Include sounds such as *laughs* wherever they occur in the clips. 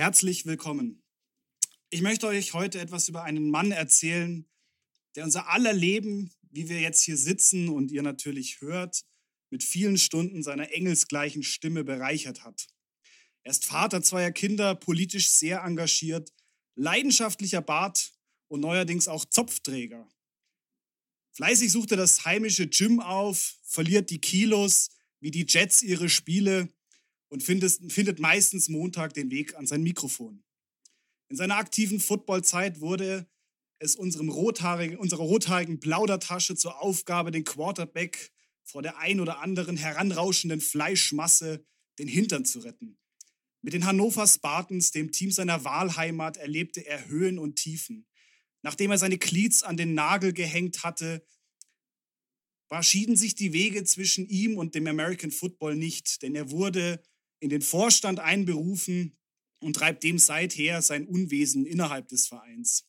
Herzlich willkommen. Ich möchte euch heute etwas über einen Mann erzählen, der unser aller Leben, wie wir jetzt hier sitzen und ihr natürlich hört, mit vielen Stunden seiner engelsgleichen Stimme bereichert hat. Er ist Vater zweier Kinder, politisch sehr engagiert, leidenschaftlicher Bart und neuerdings auch Zopfträger. Fleißig sucht er das heimische Gym auf, verliert die Kilos, wie die Jets ihre Spiele und findet, findet meistens Montag den Weg an sein Mikrofon. In seiner aktiven Footballzeit wurde es unserem rothaarigen, unserer rothaarigen Plaudertasche zur Aufgabe, den Quarterback vor der ein oder anderen heranrauschenden Fleischmasse den Hintern zu retten. Mit den Hannover Spartans, dem Team seiner Wahlheimat, erlebte er Höhen und Tiefen. Nachdem er seine Cleats an den Nagel gehängt hatte, schieden sich die Wege zwischen ihm und dem American Football nicht, denn er wurde in den Vorstand einberufen und treibt dem seither sein Unwesen innerhalb des Vereins.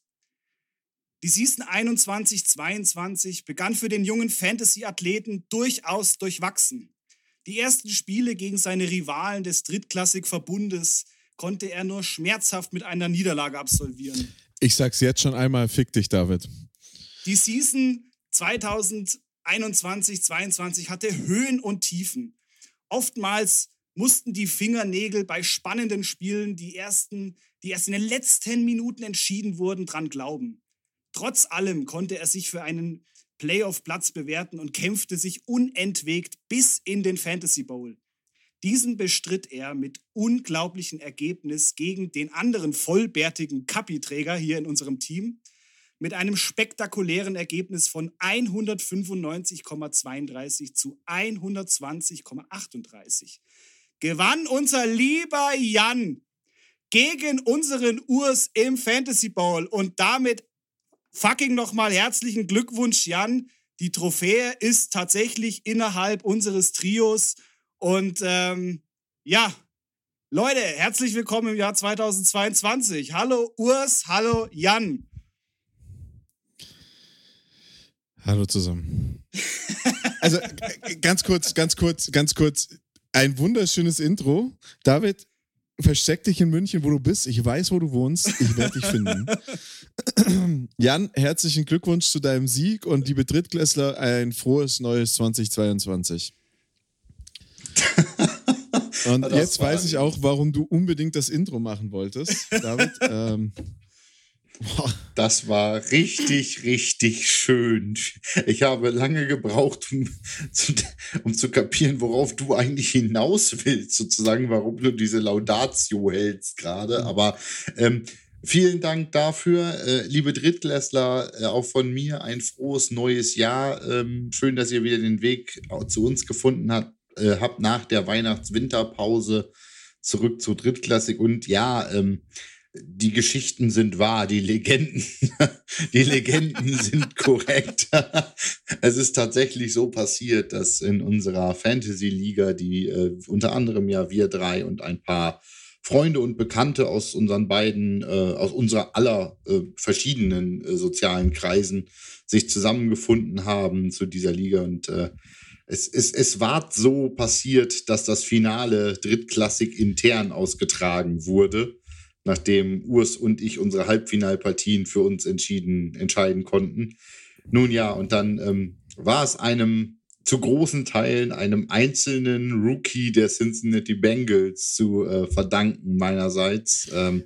Die Season 21-22 begann für den jungen Fantasy-Athleten durchaus durchwachsen. Die ersten Spiele gegen seine Rivalen des Drittklassik-Verbundes konnte er nur schmerzhaft mit einer Niederlage absolvieren. Ich sag's jetzt schon einmal, fick dich, David. Die Season 2021-22 hatte Höhen und Tiefen. Oftmals mussten die Fingernägel bei spannenden Spielen, die, ersten, die erst in den letzten Minuten entschieden wurden, dran glauben. Trotz allem konnte er sich für einen Playoff-Platz bewerten und kämpfte sich unentwegt bis in den Fantasy Bowl. Diesen bestritt er mit unglaublichem Ergebnis gegen den anderen vollbärtigen Kapiträger hier in unserem Team mit einem spektakulären Ergebnis von 195,32 zu 120,38. Gewann unser lieber Jan gegen unseren Urs im Fantasy Bowl und damit fucking nochmal herzlichen Glückwunsch, Jan. Die Trophäe ist tatsächlich innerhalb unseres Trios. Und ähm, ja, Leute, herzlich willkommen im Jahr 2022. Hallo Urs, hallo Jan. Hallo zusammen. also ganz kurz, ganz kurz, ganz kurz. Ein wunderschönes Intro. David, versteck dich in München, wo du bist. Ich weiß, wo du wohnst. Ich werde dich finden. *clears throat* Jan, herzlichen Glückwunsch zu deinem Sieg und liebe Drittklässler, ein frohes neues 2022. *laughs* und jetzt weiß ich auch, warum du unbedingt das Intro machen wolltest, David. ähm, das war richtig, richtig schön. Ich habe lange gebraucht, um zu, um zu kapieren, worauf du eigentlich hinaus willst, sozusagen, warum du diese Laudatio hältst gerade. Mhm. Aber ähm, vielen Dank dafür, äh, liebe Drittklässler, äh, auch von mir ein frohes neues Jahr. Ähm, schön, dass ihr wieder den Weg zu uns gefunden habt, äh, habt nach der Weihnachts-Winterpause zurück zur Drittklassik. Und ja, ähm, die Geschichten sind wahr, die Legenden, *laughs* die Legenden sind korrekt. *laughs* es ist tatsächlich so passiert, dass in unserer Fantasy-Liga, die äh, unter anderem ja wir drei und ein paar Freunde und Bekannte aus unseren beiden, äh, aus unserer aller äh, verschiedenen äh, sozialen Kreisen sich zusammengefunden haben zu dieser Liga und äh, es, es, es war so passiert, dass das Finale Drittklassik intern ausgetragen wurde nachdem Urs und ich unsere Halbfinalpartien für uns entschieden, entscheiden konnten. Nun ja, und dann ähm, war es einem zu großen Teilen einem einzelnen Rookie der Cincinnati Bengals zu äh, verdanken meinerseits. Ähm,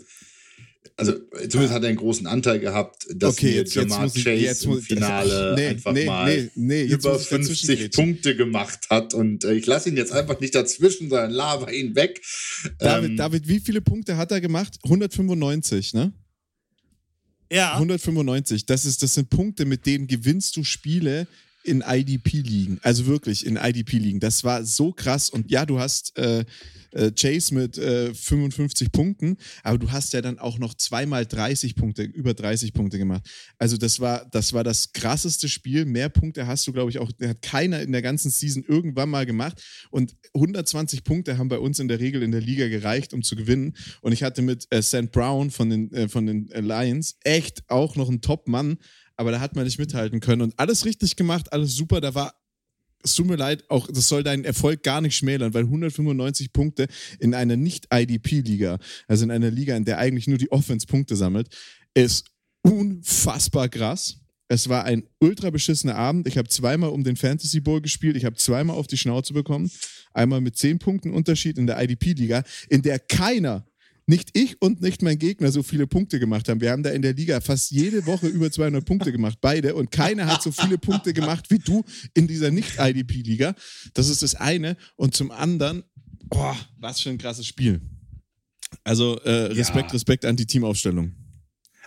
also zumindest hat er einen großen Anteil gehabt, dass okay, jetzt, Jamar jetzt Chase ich, jetzt im Finale nee, einfach nee, mal nee, über 50 Punkte gemacht hat. Und äh, ich lasse ihn jetzt einfach nicht dazwischen, sondern lava ihn weg. David, ähm, David, wie viele Punkte hat er gemacht? 195, ne? Ja. 195. Das, ist, das sind Punkte, mit denen gewinnst du Spiele in IDP-Ligen. Also wirklich in IDP-Ligen. Das war so krass. Und ja, du hast äh, äh, Chase mit äh, 55 Punkten, aber du hast ja dann auch noch zweimal 30 Punkte, über 30 Punkte gemacht. Also das war, das war das krasseste Spiel. Mehr Punkte hast du, glaube ich, auch, hat keiner in der ganzen Season irgendwann mal gemacht. Und 120 Punkte haben bei uns in der Regel in der Liga gereicht, um zu gewinnen. Und ich hatte mit äh, St. Brown von den, äh, von den Lions echt auch noch einen Top-Mann aber da hat man nicht mithalten können und alles richtig gemacht, alles super. Da war es tut mir leid, auch das soll deinen Erfolg gar nicht schmälern, weil 195 Punkte in einer Nicht-IDP-Liga, also in einer Liga, in der eigentlich nur die Offense Punkte sammelt, ist unfassbar krass. Es war ein ultra beschissener Abend. Ich habe zweimal um den Fantasy Bowl gespielt. Ich habe zweimal auf die Schnauze bekommen. Einmal mit 10 Punkten Unterschied in der IDP-Liga, in der keiner nicht ich und nicht mein Gegner so viele Punkte gemacht haben. Wir haben da in der Liga fast jede Woche über 200 Punkte gemacht, beide. Und keiner hat so viele Punkte gemacht wie du in dieser Nicht-IDP-Liga. Das ist das eine. Und zum anderen, boah, was für ein krasses Spiel. Also äh, Respekt, ja. Respekt an die Teamaufstellung.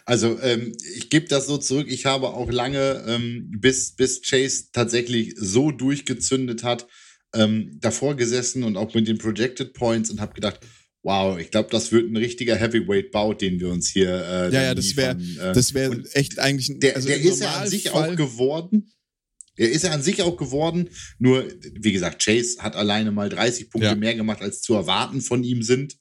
Also ähm, ich gebe das so zurück. Ich habe auch lange, ähm, bis, bis Chase tatsächlich so durchgezündet hat, ähm, davor gesessen und auch mit den Projected Points und habe gedacht, Wow, ich glaube, das wird ein richtiger Heavyweight-Bau, den wir uns hier. Äh, ja, ja, das wäre äh, das wäre echt eigentlich. Ein, der, also der ist ja an sich auch geworden. Er ist ja an sich auch geworden. Nur, wie gesagt, Chase hat alleine mal 30 Punkte ja. mehr gemacht, als zu erwarten von ihm sind.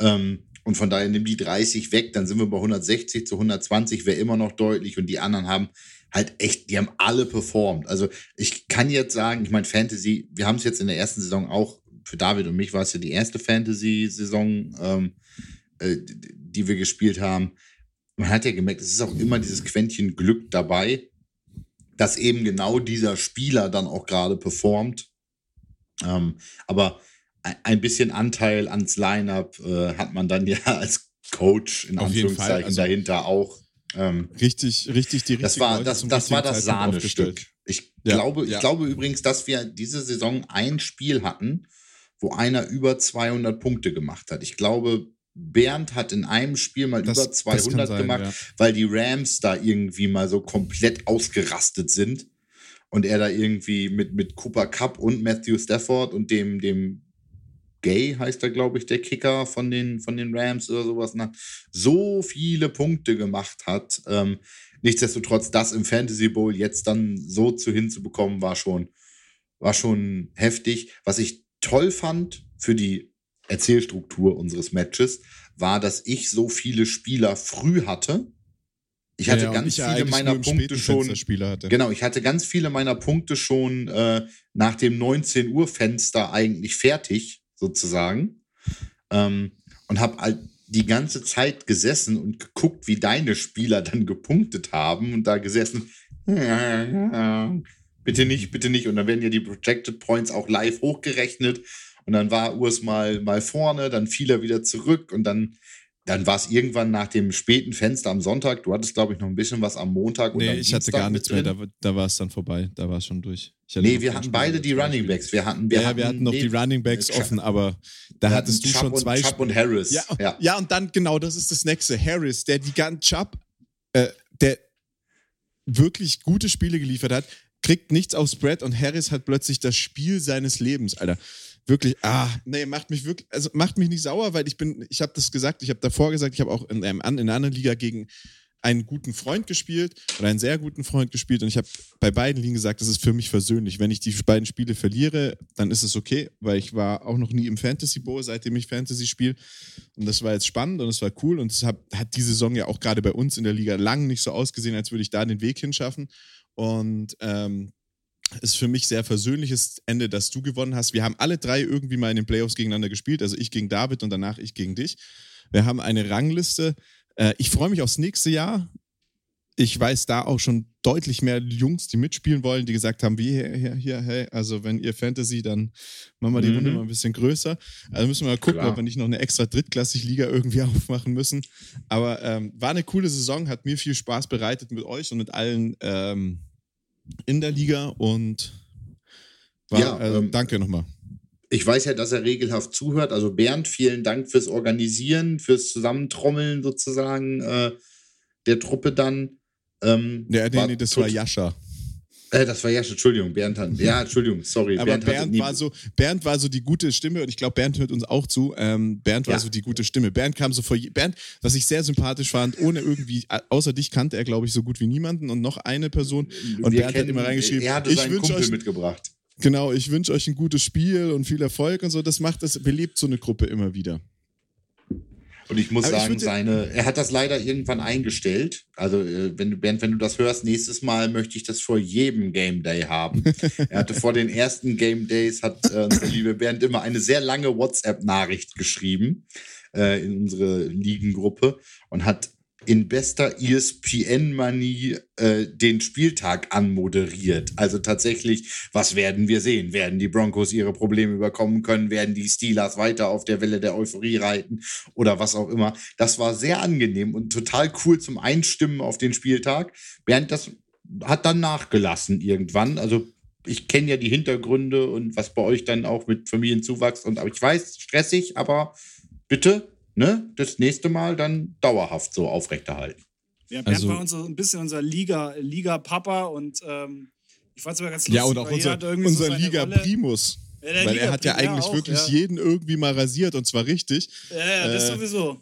Ähm, und von daher nimm die 30 weg, dann sind wir bei 160 zu 120, wäre immer noch deutlich. Und die anderen haben halt echt, die haben alle performt. Also ich kann jetzt sagen, ich meine, Fantasy, wir haben es jetzt in der ersten Saison auch für David und mich war es ja die erste Fantasy-Saison, ähm, äh, die wir gespielt haben. Man hat ja gemerkt, es ist auch immer dieses Quäntchen Glück dabei, dass eben genau dieser Spieler dann auch gerade performt. Ähm, aber ein bisschen Anteil ans Line-up äh, hat man dann *laughs* ja als Coach in Auf Anführungszeichen also dahinter auch. Ähm, richtig, richtig die richtige Das war das, das, war das Sahnestück. Ich ja, glaube, ja. ich glaube übrigens, dass wir diese Saison ein Spiel hatten, wo einer über 200 Punkte gemacht hat. Ich glaube, Bernd hat in einem Spiel mal das, über 200 sein, gemacht, ja. weil die Rams da irgendwie mal so komplett ausgerastet sind und er da irgendwie mit, mit Cooper Cup und Matthew Stafford und dem, dem Gay heißt er, glaube ich, der Kicker von den, von den Rams oder sowas, na, so viele Punkte gemacht hat. Ähm, nichtsdestotrotz, das im Fantasy Bowl jetzt dann so zu hinzubekommen, war schon, war schon heftig. Was ich toll fand für die Erzählstruktur unseres Matches, war, dass ich so viele Spieler früh hatte. Ich hatte ja, ganz ich viele meiner Punkte schon. Genau, ich hatte ganz viele meiner Punkte schon äh, nach dem 19 Uhr Fenster eigentlich fertig, sozusagen. Ähm, und habe halt die ganze Zeit gesessen und geguckt, wie deine Spieler dann gepunktet haben und da gesessen. Bitte nicht, bitte nicht. Und dann werden ja die Projected Points auch live hochgerechnet. Und dann war Urs mal, mal vorne, dann fiel er wieder zurück und dann, dann war es irgendwann nach dem späten Fenster am Sonntag. Du hattest, glaube ich, noch ein bisschen was am Montag. Nee, ich hatte gar nichts mehr. Da, da war es dann vorbei. Da war es schon durch. Nee, wir hatten beide die Running Backs. Wir hatten, wir ja, hatten, wir hatten noch nee, die Running Backs offen, aber da hattest du schon zwei. Chubb und Harris. Ja, ja. ja, und dann, genau, das ist das nächste. Harris, der die ganzen Chubb, äh, der wirklich gute Spiele geliefert hat kriegt nichts auf Spread und Harris hat plötzlich das Spiel seines Lebens, Alter. Wirklich, ah, nee, macht mich wirklich, also macht mich nicht sauer, weil ich bin, ich habe das gesagt, ich habe davor gesagt, ich habe auch in, einem, in einer anderen Liga gegen einen guten Freund gespielt oder einen sehr guten Freund gespielt und ich habe bei beiden Ligen gesagt, das ist für mich versöhnlich. Wenn ich die beiden Spiele verliere, dann ist es okay, weil ich war auch noch nie im Fantasy Bowl, seitdem ich Fantasy spiele und das war jetzt spannend und es war cool und es hat, hat die Saison ja auch gerade bei uns in der Liga lang nicht so ausgesehen, als würde ich da den Weg hinschaffen und ähm, ist für mich sehr versöhnliches Ende, dass du gewonnen hast. Wir haben alle drei irgendwie mal in den Playoffs gegeneinander gespielt. Also ich gegen David und danach ich gegen dich. Wir haben eine Rangliste. Äh, ich freue mich aufs nächste Jahr. Ich weiß da auch schon deutlich mehr Jungs, die mitspielen wollen, die gesagt haben, wie hier, hier, hier, hey, also wenn ihr Fantasy, dann machen wir die mhm. Runde mal ein bisschen größer. Also müssen wir mal gucken, Klar. ob wir nicht noch eine extra drittklassige Liga irgendwie *laughs* aufmachen müssen. Aber ähm, war eine coole Saison, hat mir viel Spaß bereitet mit euch und mit allen ähm, in der Liga und war, ja, äh, ähm, danke nochmal. Ich weiß ja, dass er regelhaft zuhört. Also Bernd, vielen Dank fürs Organisieren, fürs Zusammentrommeln sozusagen äh, der Truppe dann. Ähm, ja, nee, nee, das war Jascha. Äh, das war Jascha, Entschuldigung, Bernd hat, ja, Entschuldigung, sorry. Aber Bernd, Bernd war so, Bernd war so die gute Stimme und ich glaube, Bernd hört uns auch zu. Ähm, Bernd war ja. so die gute Stimme. Bernd kam so vor, Bernd, was ich sehr sympathisch fand, ohne irgendwie, außer dich kannte er, glaube ich, so gut wie niemanden und noch eine Person. Und Wir Bernd kennen, hat immer reingeschrieben, er hatte seinen Kumpel euch, mitgebracht. Genau, ich wünsche euch ein gutes Spiel und viel Erfolg und so. Das macht, das belebt so eine Gruppe immer wieder. Und ich muss Aber sagen, ich seine, er hat das leider irgendwann eingestellt. Also, äh, wenn du, Bernd, wenn du das hörst, nächstes Mal möchte ich das vor jedem Game Day haben. *laughs* er hatte vor den ersten Game Days, hat äh, unser liebe Bernd immer eine sehr lange WhatsApp-Nachricht geschrieben äh, in unsere Ligengruppe und hat in bester ESPN-Manie äh, den Spieltag anmoderiert. Also tatsächlich, was werden wir sehen? Werden die Broncos ihre Probleme überkommen können? Werden die Steelers weiter auf der Welle der Euphorie reiten? Oder was auch immer. Das war sehr angenehm und total cool zum Einstimmen auf den Spieltag. Bernd, das hat dann nachgelassen irgendwann. Also ich kenne ja die Hintergründe und was bei euch dann auch mit Familienzuwachs und aber ich weiß, stressig, aber bitte ne, das nächste Mal dann dauerhaft so aufrechterhalten. Ja, Bernd also, war uns so ein bisschen unser Liga, Liga-Papa und ähm, ich fand es aber ganz lustig. Ja, und auch unser, unser so Liga-Primus. Ja, weil Liga er hat ja eigentlich auch, wirklich ja. jeden irgendwie mal rasiert und zwar richtig. Ja, ja, das äh, sowieso.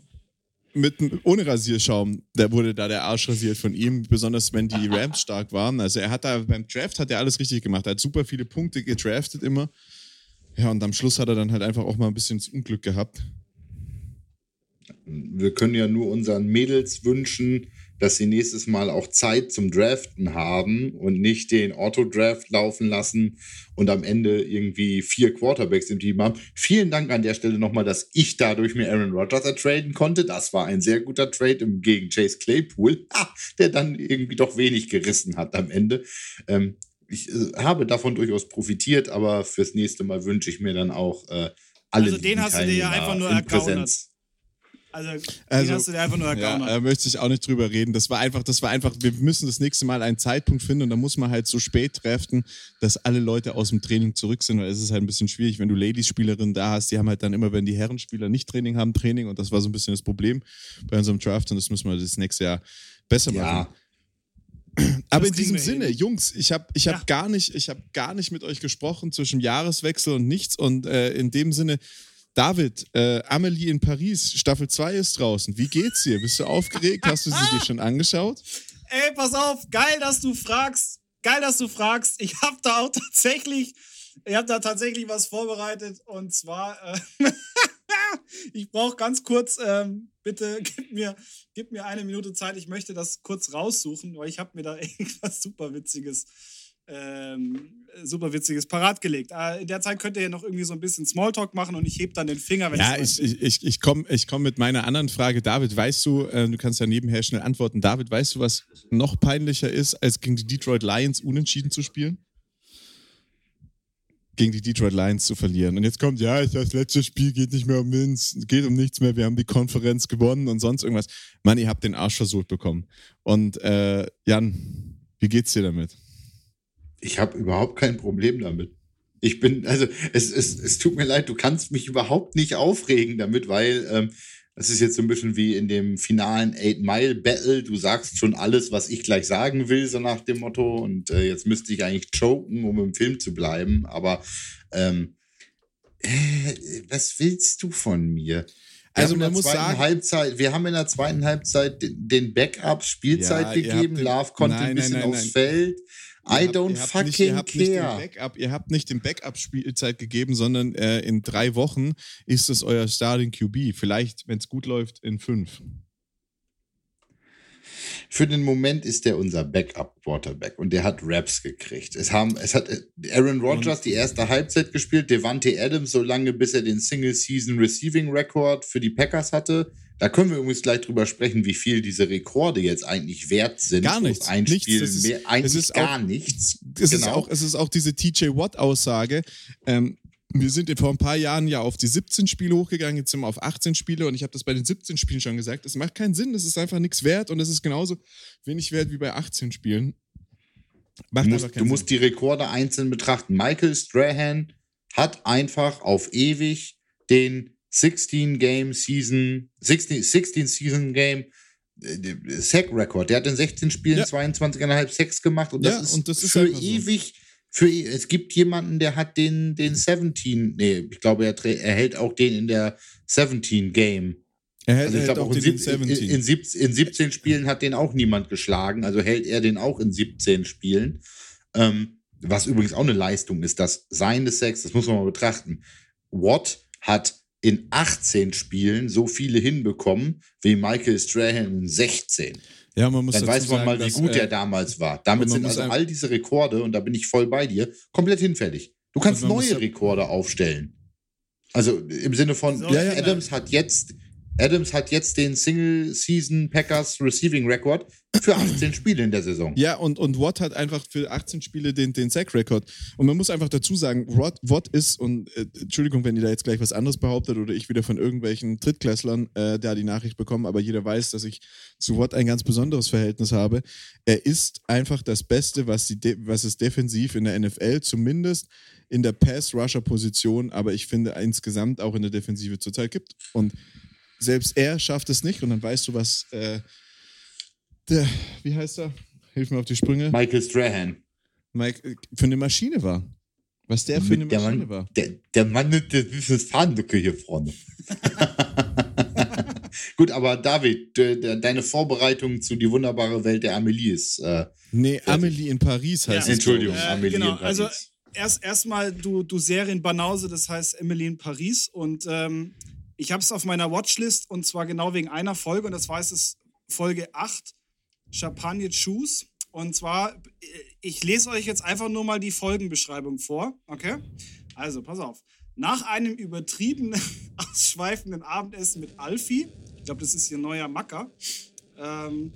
Mit, ohne Rasierschaum, da wurde da der Arsch rasiert von ihm, besonders wenn die *laughs* Rams stark waren. Also er hat da beim Draft hat er alles richtig gemacht. Er hat super viele Punkte gedraftet immer. Ja, und am Schluss hat er dann halt einfach auch mal ein bisschen Unglück gehabt wir können ja nur unseren Mädels wünschen, dass sie nächstes Mal auch Zeit zum Draften haben und nicht den Auto-Draft laufen lassen und am Ende irgendwie vier Quarterbacks im Team haben. Vielen Dank an der Stelle nochmal, dass ich dadurch mir Aaron Rodgers ertraden konnte. Das war ein sehr guter Trade gegen Chase Claypool, der dann irgendwie doch wenig gerissen hat am Ende. Ähm, ich äh, habe davon durchaus profitiert, aber fürs nächste Mal wünsche ich mir dann auch äh, alle. Also den hast du dir ja einfach nur erkaunert. Also, also hast du dir einfach nur ja, da möchte ich auch nicht drüber reden. Das war einfach, das war einfach, wir müssen das nächste Mal einen Zeitpunkt finden und da muss man halt so spät treffen, dass alle Leute aus dem Training zurück sind, weil es ist halt ein bisschen schwierig, wenn du Ladies-Spielerinnen da hast, die haben halt dann immer, wenn die Herrenspieler nicht Training haben, Training und das war so ein bisschen das Problem bei unserem Draft und das müssen wir das nächste Jahr besser machen. Ja. Aber das in diesem Sinne, hin. Jungs, ich habe ich hab ja. gar nicht, ich habe gar nicht mit euch gesprochen zwischen Jahreswechsel und nichts und äh, in dem Sinne David, äh, Amelie in Paris, Staffel 2 ist draußen. Wie geht's dir? Bist du aufgeregt? Hast du sie dir schon angeschaut? Ey, pass auf, geil, dass du fragst. Geil, dass du fragst. Ich habe da auch tatsächlich, ich habe da tatsächlich was vorbereitet und zwar, äh, *laughs* ich brauche ganz kurz, ähm, bitte gib mir, gib mir eine Minute Zeit. Ich möchte das kurz raussuchen, weil ich habe mir da *laughs* irgendwas super Witziges ähm, super witziges parat gelegt. Äh, in der Zeit könnt ihr ja noch irgendwie so ein bisschen Smalltalk machen und ich heb dann den Finger, wenn ja, ich ich, ich, ich komme ich komm mit meiner anderen Frage. David, weißt du, äh, du kannst ja nebenher schnell antworten. David, weißt du, was noch peinlicher ist, als gegen die Detroit Lions unentschieden zu spielen? Gegen die Detroit Lions zu verlieren. Und jetzt kommt, ja, das letzte Spiel geht nicht mehr um Wins, geht um nichts mehr, wir haben die Konferenz gewonnen und sonst irgendwas. Mann, ihr habt den Arsch versucht bekommen. Und äh, Jan, wie geht's dir damit? Ich habe überhaupt kein Problem damit. Ich bin, also es, es, es tut mir leid, du kannst mich überhaupt nicht aufregen damit, weil ähm, das ist jetzt so ein bisschen wie in dem finalen Eight Mile Battle. Du sagst schon alles, was ich gleich sagen will, so nach dem Motto. Und äh, jetzt müsste ich eigentlich choken, um im Film zu bleiben. Aber ähm, äh, was willst du von mir? Wir also man muss sagen, Halbzeit, wir haben in der zweiten Halbzeit den Backups Spielzeit ja, gegeben. Love konnte nein, ein bisschen nein, nein, aufs Feld. I don't habt, fucking nicht, ihr care. Backup, ihr habt nicht den Backup-Spielzeit gegeben, sondern äh, in drei Wochen ist es euer Starting QB. Vielleicht, wenn es gut läuft, in fünf. Für den Moment ist der unser Backup-Quarterback und der hat Raps gekriegt. Es, haben, es hat äh, Aaron Rodgers die erste Halbzeit gespielt, Devante Adams so lange, bis er den Single-Season Receiving Record für die Packers hatte. Da können wir übrigens gleich drüber sprechen, wie viel diese Rekorde jetzt eigentlich wert sind. Gar nichts. Ein nichts. Spiel ist, mehr, eigentlich ist gar auch, nichts. Es, genau. ist auch, es ist auch diese TJ Watt-Aussage. Ähm, wir sind vor ein paar Jahren ja auf die 17 Spiele hochgegangen, jetzt sind wir auf 18 Spiele und ich habe das bei den 17 Spielen schon gesagt. Es macht keinen Sinn, es ist einfach nichts wert und es ist genauso wenig wert wie bei 18 Spielen. Macht du musst, du musst die Rekorde einzeln betrachten. Michael Strahan hat einfach auf ewig den 16 Game Season, 16, 16 Season Game äh, Sack Record. Der hat in 16 Spielen ja. 22,5 Sacks gemacht und das, ja, ist, und das ist für ewig. So. Für, es gibt jemanden, der hat den, den 17, nee, ich glaube, er, er hält auch den in der 17 Game. Er hält, also ich glaube auch, in, 17. In, in, 17, in 17 Spielen hat den auch niemand geschlagen, also hält er den auch in 17 Spielen. Ähm, was übrigens auch eine Leistung ist, dass seine Sex, das muss man mal betrachten. Watt hat in 18 Spielen so viele hinbekommen wie Michael Strahan in 16. Ja, man muss Dann weiß man sagen, mal, wie dass, gut äh, er damals war. Damit sind also all diese Rekorde, und da bin ich voll bei dir, komplett hinfällig. Du kannst neue Rekorde aufstellen. Also im Sinne von, so, Adams hat jetzt Adams hat jetzt den Single-Season Packers Receiving Record für 18 *clears throat* Spiele in der Saison. Ja, und, und Watt hat einfach für 18 Spiele den, den Sack-Record. Und man muss einfach dazu sagen, Watt, Watt ist, und äh, Entschuldigung, wenn ihr da jetzt gleich was anderes behauptet oder ich wieder von irgendwelchen Drittklässlern äh, da die Nachricht bekomme, aber jeder weiß, dass ich zu Watt ein ganz besonderes Verhältnis habe. Er ist einfach das Beste, was, die was es defensiv in der NFL zumindest in der Pass-Rusher-Position, aber ich finde insgesamt auch in der Defensive zurzeit gibt. Und selbst er schafft es nicht und dann weißt du, was äh, der, wie heißt er? Hilf mir auf die Sprünge. Michael Strahan. Mike, äh, für eine Maschine war. Was der für eine der Maschine Mann, war. Der, der Mann mit der süßen Fahnenlücke hier vorne. *laughs* Gut, aber David, de, deine Vorbereitung zu die wunderbare Welt der Amelie ist. Äh, nee, Amelie in Paris heißt ja. es. Entschuldigung, äh, Amelie genau, in Paris. Also erst erstmal du, du Serienbanause, das heißt Emily in Paris. Und ähm, ich habe es auf meiner Watchlist und zwar genau wegen einer Folge und das war es Folge 8, Champagne Shoes. Und zwar, äh, ich lese euch jetzt einfach nur mal die Folgenbeschreibung vor, okay? Also, pass auf. Nach einem übertriebenen, *laughs* ausschweifenden Abendessen mit Alfie, ich glaube, das ist ihr neuer Macker, ähm,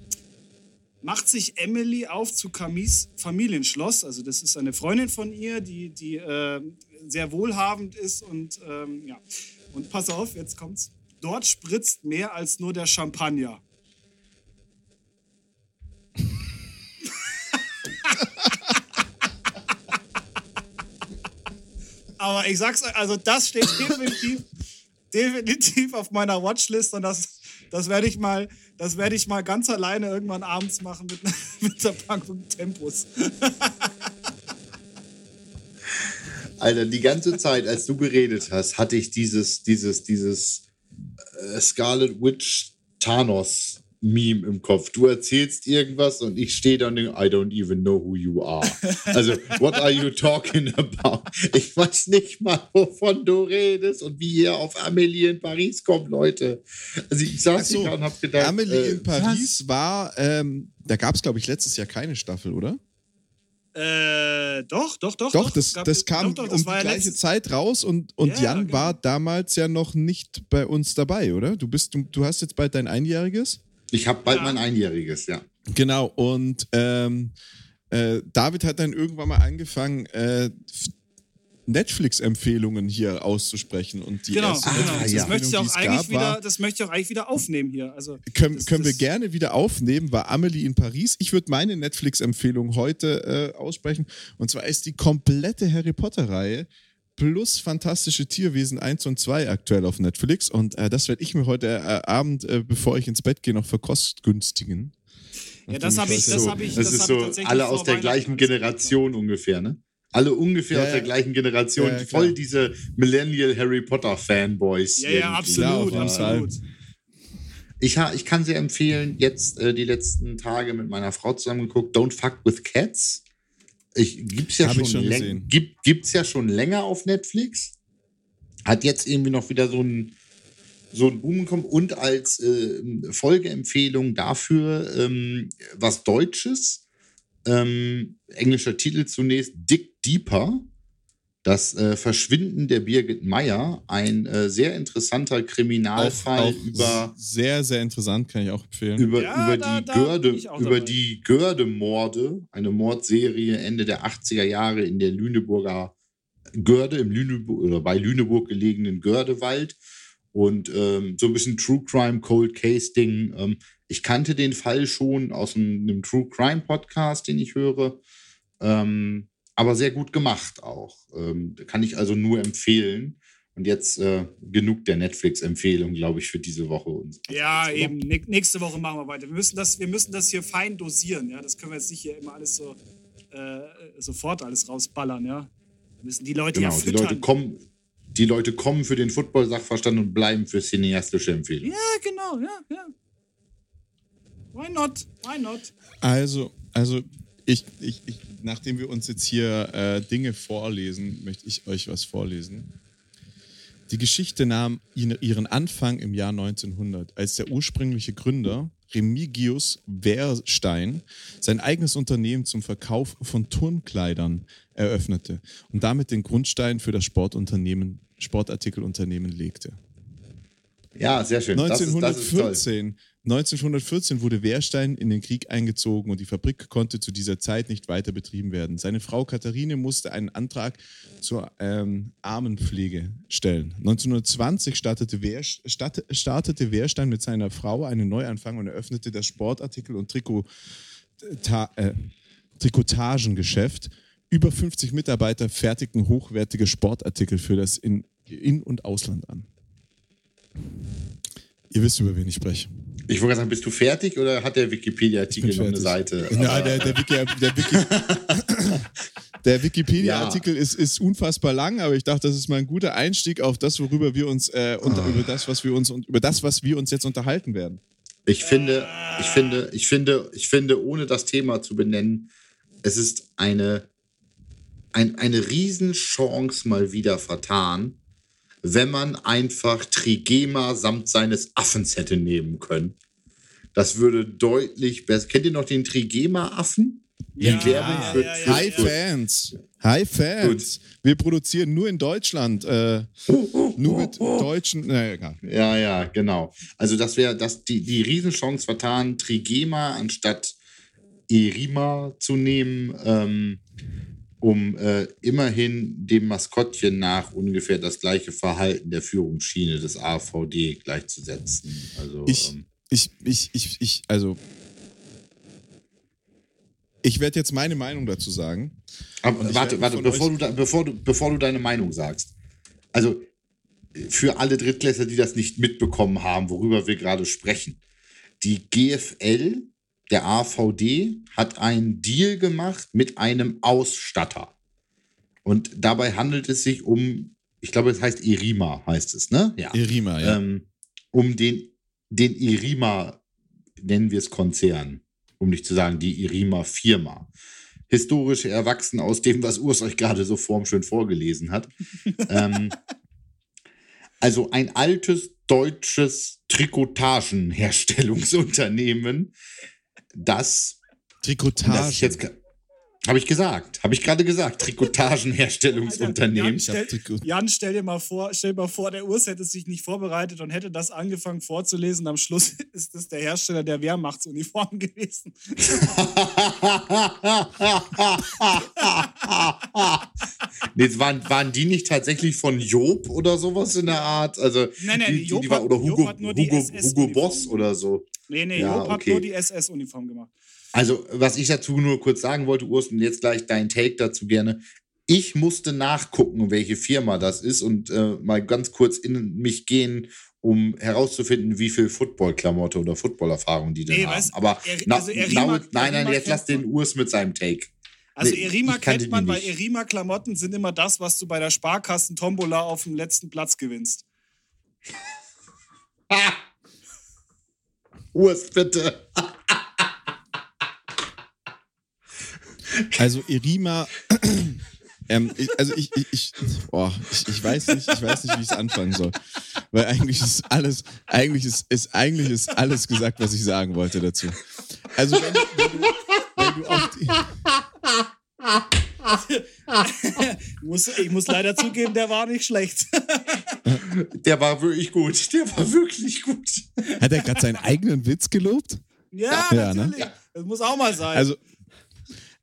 macht sich Emily auf zu Camis Familienschloss. Also, das ist eine Freundin von ihr, die, die äh, sehr wohlhabend ist und ähm, ja. Und pass auf, jetzt kommt's. Dort spritzt mehr als nur der Champagner. *laughs* Aber ich sag's euch, also das steht definitiv, definitiv auf meiner Watchlist und das, das werde ich mal, ich mal ganz alleine irgendwann abends machen mit, *laughs* mit der Packung Tempus. *laughs* Alter, die ganze Zeit, als du geredet hast, hatte ich dieses, dieses, dieses äh, Scarlet Witch Thanos Meme im Kopf. Du erzählst irgendwas und ich stehe dann und I don't even know who you are. Also, what are you talking about? Ich weiß nicht mal, wovon du redest und wie ihr auf Amelie in Paris kommt, Leute. Also, ich saß so, hier und hab gedacht. Amelie äh, in Paris was? war, ähm, da gab es, glaube ich, letztes Jahr keine Staffel, oder? Äh, doch, doch, doch. Doch, das, das kam doch, doch, das um die gleiche Zeit raus und, und ja, Jan genau. war damals ja noch nicht bei uns dabei, oder? Du bist, du, du hast jetzt bald dein Einjähriges? Ich habe bald ja. mein Einjähriges, ja. Genau, und ähm, äh, David hat dann irgendwann mal angefangen, äh, Netflix-Empfehlungen hier auszusprechen und die genau, erste genau. Ah, ja. das, möchte ich auch eigentlich wieder, war, das möchte ich auch eigentlich wieder aufnehmen hier. Also können, das, können das wir gerne wieder aufnehmen, war Amelie in Paris. Ich würde meine Netflix-Empfehlung heute äh, aussprechen und zwar ist die komplette Harry Potter-Reihe plus Fantastische Tierwesen 1 und 2 aktuell auf Netflix und äh, das werde ich mir heute äh, Abend, äh, bevor ich ins Bett gehe, noch verkostgünstigen. Ja, das habe ich, das habe ich, das, das ist so alle aus der gleichen Generation ungefähr, ne? Alle ungefähr ja, aus der gleichen Generation, ja, voll diese Millennial Harry Potter Fanboys. Ja, ja, absolut, ja, absolut. Ich, ich kann sehr empfehlen, jetzt äh, die letzten Tage mit meiner Frau zusammen geguckt, Don't Fuck with Cats. Ich, gibt's ja schon, schon gibt, gibt's ja schon länger auf Netflix. Hat jetzt irgendwie noch wieder so ein so ein Boom bekommen und als äh, Folgeempfehlung dafür ähm, was Deutsches ähm, englischer Titel zunächst Dick Deeper. Das äh, Verschwinden der Birgit Meyer, ein äh, sehr interessanter Kriminalfall auch, auch über. Sehr, sehr interessant, kann ich auch empfehlen. Über, ja, über, da, die, da Görde, über die Görde-Morde, eine Mordserie Ende der 80er Jahre in der Lüneburger Görde, im Lüneburg oder bei Lüneburg gelegenen Gördewald. Und ähm, so ein bisschen True Crime, Cold Case Ding. Ähm, ich kannte den Fall schon aus einem, einem True Crime Podcast, den ich höre. Ähm, aber sehr gut gemacht auch. Ähm, kann ich also nur empfehlen. Und jetzt äh, genug der Netflix-Empfehlung, glaube ich, für diese Woche. ja, eben. Nächste Woche machen wir weiter. Wir müssen das, wir müssen das hier fein dosieren. Ja? Das können wir jetzt nicht hier immer alles so äh, sofort alles rausballern. Ja? Wir müssen die Leute genau, ja füttern. Die Leute kommen, die Leute kommen für den Football-Sachverstand und bleiben für cineastische Empfehlungen. Ja, genau. Ja, ja. Why not? Why not? Also, also ich, ich, ich, nachdem wir uns jetzt hier äh, Dinge vorlesen, möchte ich euch was vorlesen. Die Geschichte nahm ihren Anfang im Jahr 1900, als der ursprüngliche Gründer Remigius Wehrstein sein eigenes Unternehmen zum Verkauf von Turnkleidern eröffnete und damit den Grundstein für das Sportunternehmen, Sportartikelunternehmen legte. Ja, sehr schön. 1914 1914 wurde Wehrstein in den Krieg eingezogen und die Fabrik konnte zu dieser Zeit nicht weiter betrieben werden. Seine Frau Katharine musste einen Antrag zur ähm, Armenpflege stellen. 1920 startete, Wehr, start, startete Wehrstein mit seiner Frau einen Neuanfang und eröffnete das Sportartikel- und Trikot, ta, äh, Trikotagengeschäft. Über 50 Mitarbeiter fertigten hochwertige Sportartikel für das In-, In und Ausland an. Ihr wisst, über wen ich spreche. Ich wollte sagen, bist du fertig oder hat der Wikipedia-Artikel noch eine Seite? *laughs* Ja, der, der, Wiki, der, Wiki, *laughs* der Wikipedia-Artikel ja. ist, ist unfassbar lang, aber ich dachte, das ist mal ein guter Einstieg auf das, worüber wir uns äh, unter, oh. über das, was wir uns und über das, was wir uns jetzt unterhalten werden. Ich finde, ich finde, ich finde, ich finde, ohne das Thema zu benennen, es ist eine, ein, eine Riesenchance mal wieder vertan, wenn man einfach Trigema samt seines Affens hätte nehmen können. Das würde deutlich besser. Kennt ihr noch den Trigema-Affen? Ja, ja, ja, ja, Hi Fans. Hi Fans. Gut. Wir produzieren nur in Deutschland. Äh, oh, oh, nur mit oh, deutschen. Na, egal. Ja, ja, genau. Also, das wäre das die, die Riesenchance vertan, Trigema anstatt Erima zu nehmen. Ähm, um äh, immerhin dem Maskottchen nach ungefähr das gleiche Verhalten der Führungsschiene des AVD gleichzusetzen. Also, ich, ähm, ich, ich, ich, ich, also ich werde jetzt meine Meinung dazu sagen. Aber warte, warte, bevor du, bevor, du, bevor du deine Meinung sagst. Also für alle Drittklässler, die das nicht mitbekommen haben, worüber wir gerade sprechen. Die GFL der AVD hat einen Deal gemacht mit einem Ausstatter. Und dabei handelt es sich um, ich glaube, es heißt Erima, heißt es, ne? Ja. Erima, ja. Ähm, um den, den Erima, nennen wir es Konzern, um nicht zu sagen die Erima-Firma. Historisch erwachsen aus dem, was Urs euch gerade so formschön vorgelesen hat. *laughs* ähm, also ein altes deutsches Trikotagenherstellungsunternehmen, das. Trikotage. Habe ich gesagt, habe ich gerade gesagt, Trikotagenherstellungsunternehmen. Jan, stell, Jan, stell dir mal vor, stell dir mal vor, der Urs hätte sich nicht vorbereitet und hätte das angefangen vorzulesen. Am Schluss *laughs* ist es der Hersteller der Wehrmachtsuniform *laughs* gewesen. nee, waren, waren die nicht tatsächlich von Job oder sowas in der Art? Also, nein, nein, die, Job die, die war, oder Hugo, Hugo, Hugo Boss oder so. Nee, nee, ja, Job hat nur die SS-Uniform gemacht. Also, was ich dazu nur kurz sagen wollte, Urs, und jetzt gleich dein Take dazu gerne. Ich musste nachgucken, welche Firma das ist und äh, mal ganz kurz in mich gehen, um herauszufinden, wie viel Football-Klamotte oder Football-Erfahrung die denn nee, haben. Aber er, also Erima, na, nein, nein, jetzt lass den Urs mit seinem Take. Also nee, Erima kennt man, weil Erima-Klamotten sind immer das, was du bei der Sparkassen-Tombola auf dem letzten Platz gewinnst. Urs, bitte. Also Erima, *clears throat* ähm, also ich, ich, ich, oh, ich, ich, weiß nicht, ich weiß nicht, wie ich es anfangen soll. Weil eigentlich ist alles, eigentlich ist, ist, eigentlich ist alles gesagt, was ich sagen wollte dazu. Also wenn, wenn, du, wenn du auf die ich muss leider zugeben, der war nicht schlecht. der war wirklich gut. Der war wirklich gut. Hat er gerade seinen eigenen Witz gelobt? Ja, ja ne? natürlich. Ne? Das muss auch mal sein. Also,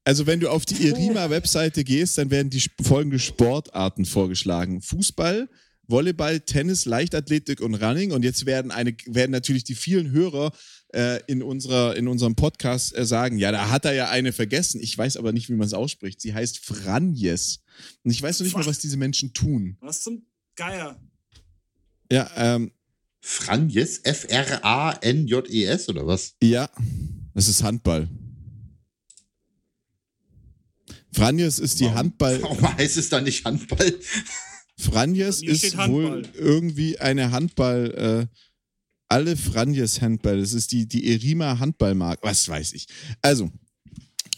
also wenn du auf die Irima-Webseite gehst, dann werden die folgende Sportarten vorgeschlagen. Fußball, Volleyball, Tennis, Leichtathletik und Running. Und jetzt werden, eine, werden natürlich die vielen Hörer äh, in, unserer, in unserem Podcast äh, sagen, ja, da hat er ja eine vergessen. Ich weiß aber nicht, wie man es ausspricht. Sie heißt Franjes. Und ich weiß noch nicht mal, was diese Menschen tun. Was zum Geier? Ja, ähm. Franjes? F-R-A-N-J-E-S oder was? Ja, das ist Handball. Franjes ist die warum, Handball. Warum heißt es da nicht Handball? Franjes ist Handball. wohl irgendwie eine Handball. Äh, alle Franjes Handball. Das ist die, die Erima Handballmarke. Was weiß ich. Also,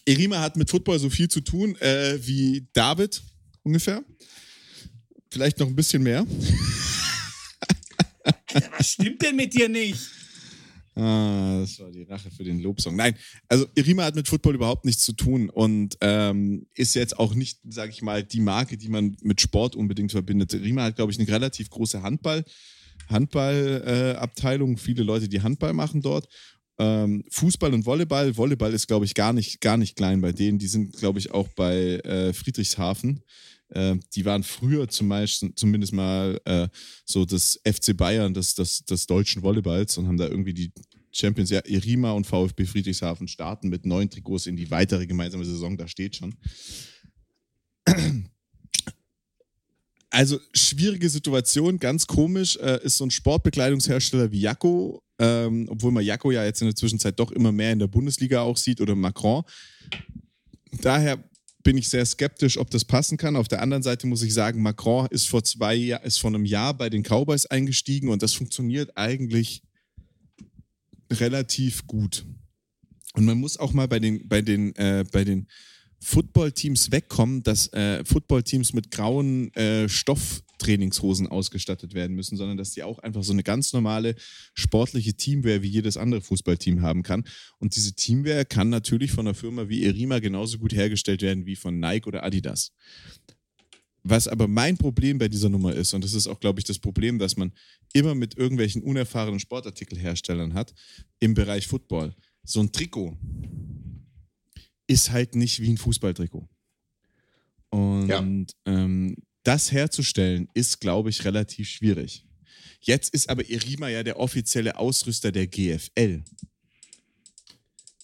Erima hat mit Football so viel zu tun äh, wie David ungefähr. Vielleicht noch ein bisschen mehr. Alter, *laughs* was stimmt denn mit dir nicht? Ah, das war die Rache für den Lobsong. Nein, also Irima hat mit Football überhaupt nichts zu tun und ähm, ist jetzt auch nicht, sage ich mal, die Marke, die man mit Sport unbedingt verbindet. Irima hat, glaube ich, eine relativ große Handball, Handballabteilung, äh, viele Leute, die Handball machen dort. Ähm, Fußball und Volleyball. Volleyball ist, glaube ich, gar nicht, gar nicht klein bei denen. Die sind, glaube ich, auch bei äh, Friedrichshafen. Äh, die waren früher zum Beispiel, zumindest mal äh, so das FC Bayern des, des, des deutschen Volleyballs und haben da irgendwie die Champions, ja, Irima und VfB Friedrichshafen starten mit neun Trikots in die weitere gemeinsame Saison, da steht schon. Also schwierige Situation, ganz komisch, äh, ist so ein Sportbekleidungshersteller wie Jacko, ähm, obwohl man Jacko ja jetzt in der Zwischenzeit doch immer mehr in der Bundesliga auch sieht oder Macron. Daher bin ich sehr skeptisch, ob das passen kann. Auf der anderen Seite muss ich sagen, Macron ist vor zwei ist vor einem Jahr bei den Cowboys eingestiegen und das funktioniert eigentlich relativ gut. Und man muss auch mal bei den, bei den, äh, bei den Footballteams wegkommen, dass äh, Footballteams mit grauen äh, Stofftrainingshosen ausgestattet werden müssen, sondern dass die auch einfach so eine ganz normale sportliche Teamwear wie jedes andere Fußballteam haben kann. Und diese Teamwear kann natürlich von einer Firma wie Erima genauso gut hergestellt werden wie von Nike oder Adidas. Was aber mein Problem bei dieser Nummer ist, und das ist auch, glaube ich, das Problem, dass man immer mit irgendwelchen unerfahrenen Sportartikelherstellern hat im Bereich Football. So ein Trikot ist halt nicht wie ein Fußballtrikot. Und ja. ähm, das herzustellen ist, glaube ich, relativ schwierig. Jetzt ist aber Irima ja der offizielle Ausrüster der GFL.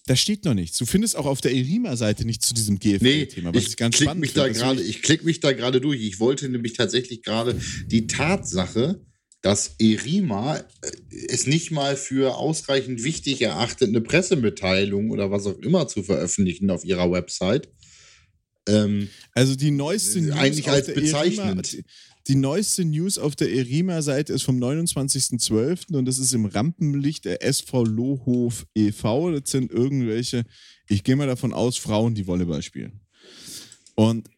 Da steht noch nichts. Du findest auch auf der Irima-Seite nicht zu diesem GFL-Thema, nee, was ich, ich ganz spannend mich. Da grade, ich klicke mich da gerade durch. Ich wollte nämlich tatsächlich gerade die Tatsache, dass Erima äh, es nicht mal für ausreichend wichtig erachtet, eine Pressemitteilung oder was auch immer zu veröffentlichen auf ihrer Website. Ähm, also die neueste News eigentlich als bezeichnend. Erima, die neueste News auf der Erima-Seite ist vom 29.12. und das ist im Rampenlicht der SV Lohhof e.V. Das sind irgendwelche, ich gehe mal davon aus, Frauen, die Volleyball spielen. Und